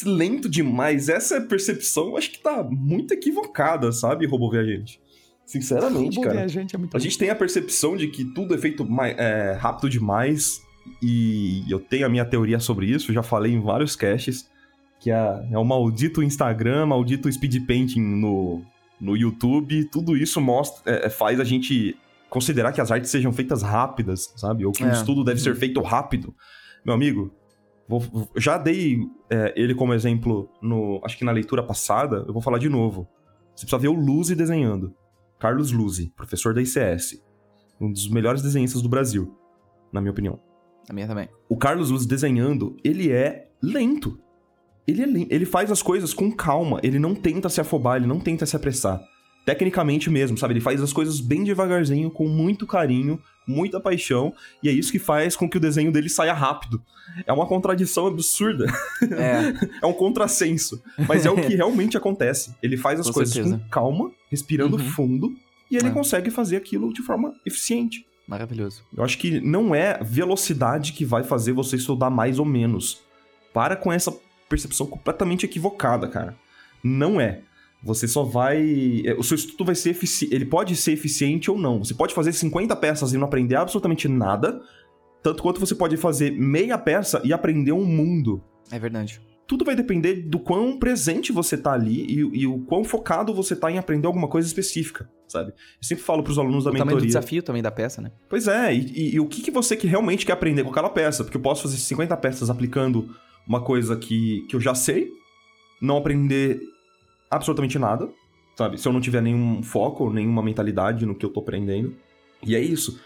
lento demais, essa percepção acho que tá muito equivocada, sabe, robô viajante? Sinceramente, Robô cara. viajante é muito A gente tem a percepção de que tudo é feito mai- é, rápido demais. E eu tenho a minha teoria sobre isso, já falei em vários caches. Que é, é o maldito Instagram, maldito speed painting no, no YouTube. Tudo isso mostra, é, é, faz a gente considerar que as artes sejam feitas rápidas, sabe? Ou que o É. estudo deve ser feito rápido. Meu amigo, vou- já dei é, ele como exemplo no, acho que na leitura passada. Eu vou falar de novo. Você precisa ver o Luzi desenhando. Carlos Luzi, professor da ICS. Um dos melhores desenhistas do Brasil, na minha opinião. A minha também. O Carlos Luz desenhando, ele é lento. Ele é lento. Ele faz as coisas com calma. Ele não tenta se afobar, ele não tenta se apressar. Tecnicamente mesmo, sabe? Ele faz as coisas bem devagarzinho, com muito carinho, muita paixão. E é isso que faz com que o desenho dele saia rápido. É uma contradição absurda. É, é um contrassenso. Mas é o que realmente acontece. Ele faz as Com coisas certeza. com calma, respirando Uhum. fundo. E ele É. consegue fazer aquilo de forma eficiente. maravilhoso. Eu acho que não é velocidade que vai fazer você estudar mais ou menos. Para com essa percepção completamente equivocada, cara. Não é. Você só vai. é, O seu estudo vai ser eficiente. Ele pode ser eficiente ou não. Você pode fazer 50 peças e não aprender absolutamente nada. Tanto quanto você pode fazer meia peça e aprender um mundo. É verdade. Tudo vai depender do quão presente você tá ali e, e o quão focado você tá em aprender alguma coisa específica, sabe? Eu sempre falo pros alunos da o tamanho do mentoria. desafio também da peça, né? Pois é, e, e- e o que, que você que realmente quer aprender com aquela peça? Porque eu posso fazer 50 peças aplicando uma coisa que, que eu já sei, não aprender absolutamente nada, sabe? Se eu não tiver nenhum foco, nenhuma mentalidade no que eu tô aprendendo. E é isso.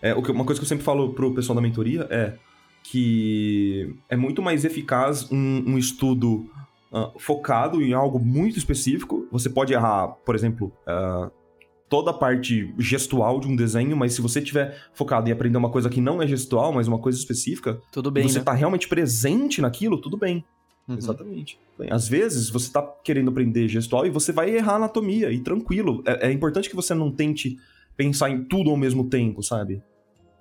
É, uma coisa que eu sempre falo pro pessoal da mentoria é que é muito mais eficaz um, um estudo ah, focado em algo muito específico. Você pode errar, por exemplo, ah, toda a parte gestual de um desenho, mas se você tiver focado em aprender uma coisa que não é gestual, mas uma coisa específica, Tudo bem, você né? tá realmente presente naquilo, tudo bem. Uhum. Exatamente. Às vezes você tá querendo aprender gestual e você vai errar anatomia, e tranquilo. É, é importante que você não tente pensar em tudo ao mesmo tempo, sabe?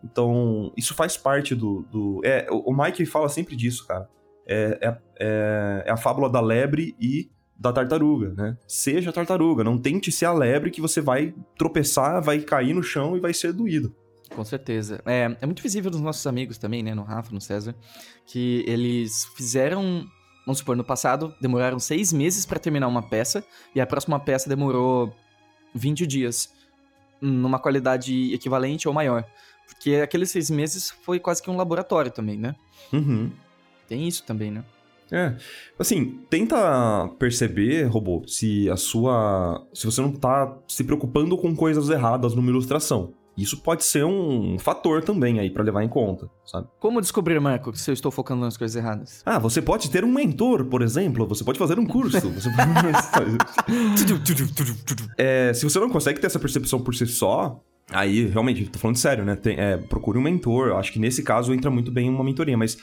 Então, isso faz parte do. do é, o Mike fala sempre disso, cara. É, é, é, é a fábula da lebre e da tartaruga, né? Seja tartaruga, não tente ser a lebre que você vai tropeçar, vai cair no chão e vai ser doído. Com certeza. É, é muito visível dos nossos amigos também, né? No Rafa, no César, que eles fizeram. Vamos supor, no passado, demoraram seis meses pra terminar uma peça, e a próxima peça demorou 20 dias. Numa qualidade equivalente ou maior. Porque aqueles seis meses foi quase que um laboratório também, né? Uhum. Tem isso também, né? É, assim, tenta perceber, robô, se a sua. Se você não tá se preocupando com coisas erradas numa ilustração. Isso pode ser um fator também aí pra levar em conta, sabe? Como descobrir, Marco, se eu estou focando nas coisas erradas? Ah, você pode ter um mentor, por exemplo. Você pode fazer um curso. Você pode... É, se você não consegue ter essa percepção por si só, aí realmente, tô falando sério, né? Tem- é, procure um mentor. Eu acho que nesse caso entra muito bem uma mentoria, mas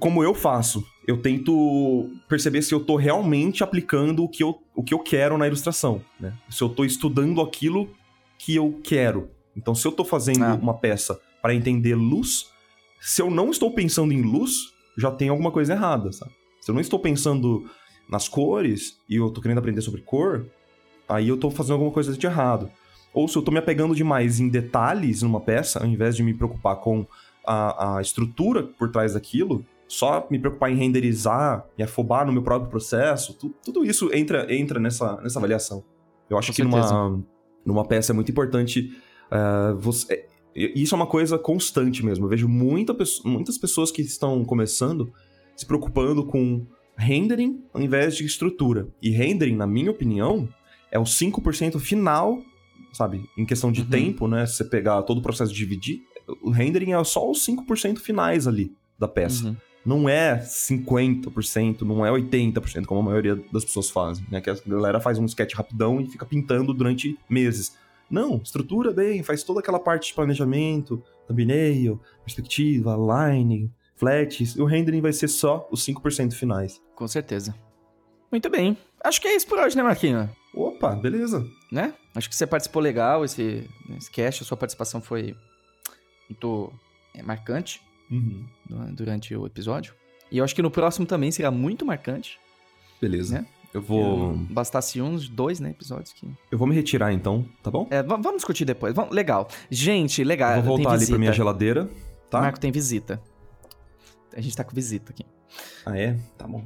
como eu faço, eu tento perceber se eu tô realmente aplicando o que eu, o que eu quero na ilustração, né? Se eu tô estudando aquilo que eu quero. Então, se eu tô fazendo Ah. uma peça para entender luz, se eu não estou pensando em luz, já tem alguma coisa errada, sabe? Se eu não estou pensando nas cores e eu tô querendo aprender sobre cor, aí eu tô fazendo alguma coisa de errado. Ou se eu tô me apegando demais em detalhes numa peça, ao invés de me preocupar com a, a estrutura por trás daquilo, só me preocupar em renderizar, me afobar no meu próprio processo, tu- tudo isso entra, entra nessa, nessa avaliação. Eu acho Com que certeza. numa, numa peça é muito importante eh, você. é- Isso é uma coisa constante mesmo. Eu vejo muita, muitas pessoas que estão começando se preocupando com rendering ao invés de estrutura. E rendering, na minha opinião, é o 5% final, sabe? Em questão de Uhum. tempo, né? Se você pegar todo o processo de dividir, o rendering é só os 5% finais ali da peça. Uhum. Não é 50%, não é 80%, como a maioria das pessoas fazem, né? Que a galera faz um sketch rapidão e fica pintando durante meses. Não, estrutura bem, faz toda aquela parte de planejamento, thumbnail, perspectiva, line, flats, e o rendering vai ser só os 5% finais. Com certeza. Muito bem. Acho que é isso por hoje, né, Marquinhos? Opa, beleza. né? Acho que você participou legal, esse, esse cast, a sua participação foi muito é, marcante Uhum. du- durante o episódio. E eu acho que no próximo também será muito marcante. Beleza. Né? Eu vou. Bastasse uns dois, né, episódios que... Eu vou me retirar então, tá bom? É, va- vamos discutir depois. Vamos- legal. Gente, legal. Eu vou voltar ali pra minha geladeira, tá? Marco tem visita. A gente tá com visita aqui. Ah, é? Tá bom.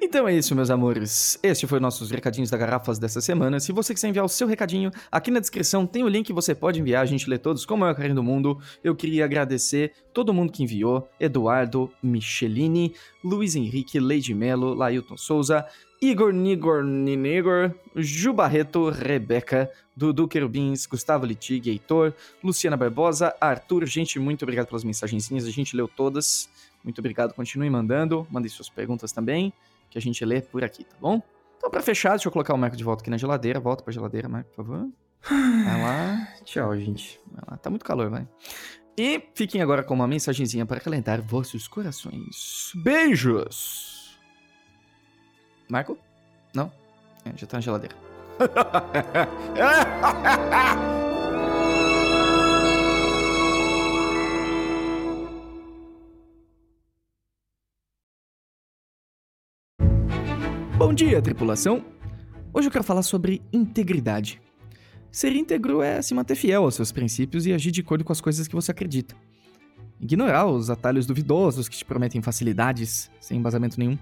Então é isso, meus amores. Este foi nossos recadinhos da Garrafas dessa semana. Se você quiser enviar o seu recadinho, aqui na descrição tem o link que você pode enviar. A gente lê todos com o maior carinho do mundo. Eu queria agradecer todo mundo que enviou: Eduardo, Michelini, Luiz Henrique, Lady Melo, Lailton Souza, Igor Nigor Ninegor, Ju Barreto, Rebeca, Dudu Querubins, Gustavo Litig, Heitor, Luciana Barbosa, Arthur. Gente, muito obrigado pelas mensagenzinhas. A gente leu todas. Muito obrigado. Continue mandando. Mandem suas perguntas também que a gente lê por aqui, tá bom? Então, pra fechar, deixa eu colocar o Marco de volta aqui na geladeira. Volta pra geladeira, Marco, por favor. Vai lá. Tchau, gente. Vai lá. Tá muito calor, vai. E fiquem agora com uma mensagenzinha para acalentar vossos corações. Beijos! Marco? Não? É, já tá na geladeira. Bom dia, tripulação! Hoje eu quero falar sobre integridade. Ser íntegro é se manter fiel aos seus princípios e agir de acordo com as coisas que você acredita. Ignorar os atalhos duvidosos que te prometem facilidades sem embasamento nenhum.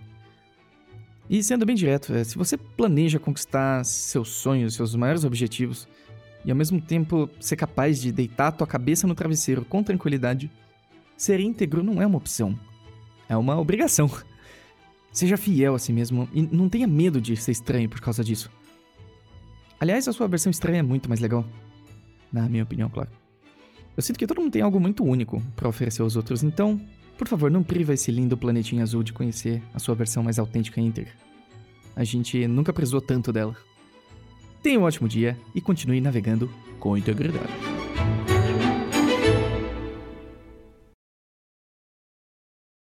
E sendo bem direto, é, se você planeja conquistar seus sonhos, seus maiores objetivos, e ao mesmo tempo ser capaz de deitar tua cabeça no travesseiro com tranquilidade, ser íntegro não é uma opção, é uma obrigação. Seja fiel a si mesmo e não tenha medo de ser estranho por causa disso. Aliás, a sua versão estranha é muito mais legal. Na minha opinião, claro. Eu sinto que todo mundo tem algo muito único para oferecer aos outros, então, por favor, não priva esse lindo planetinha azul de conhecer a sua versão mais autêntica íntegra. A gente nunca precisou tanto dela. Tenha um ótimo dia e continue navegando com integridade.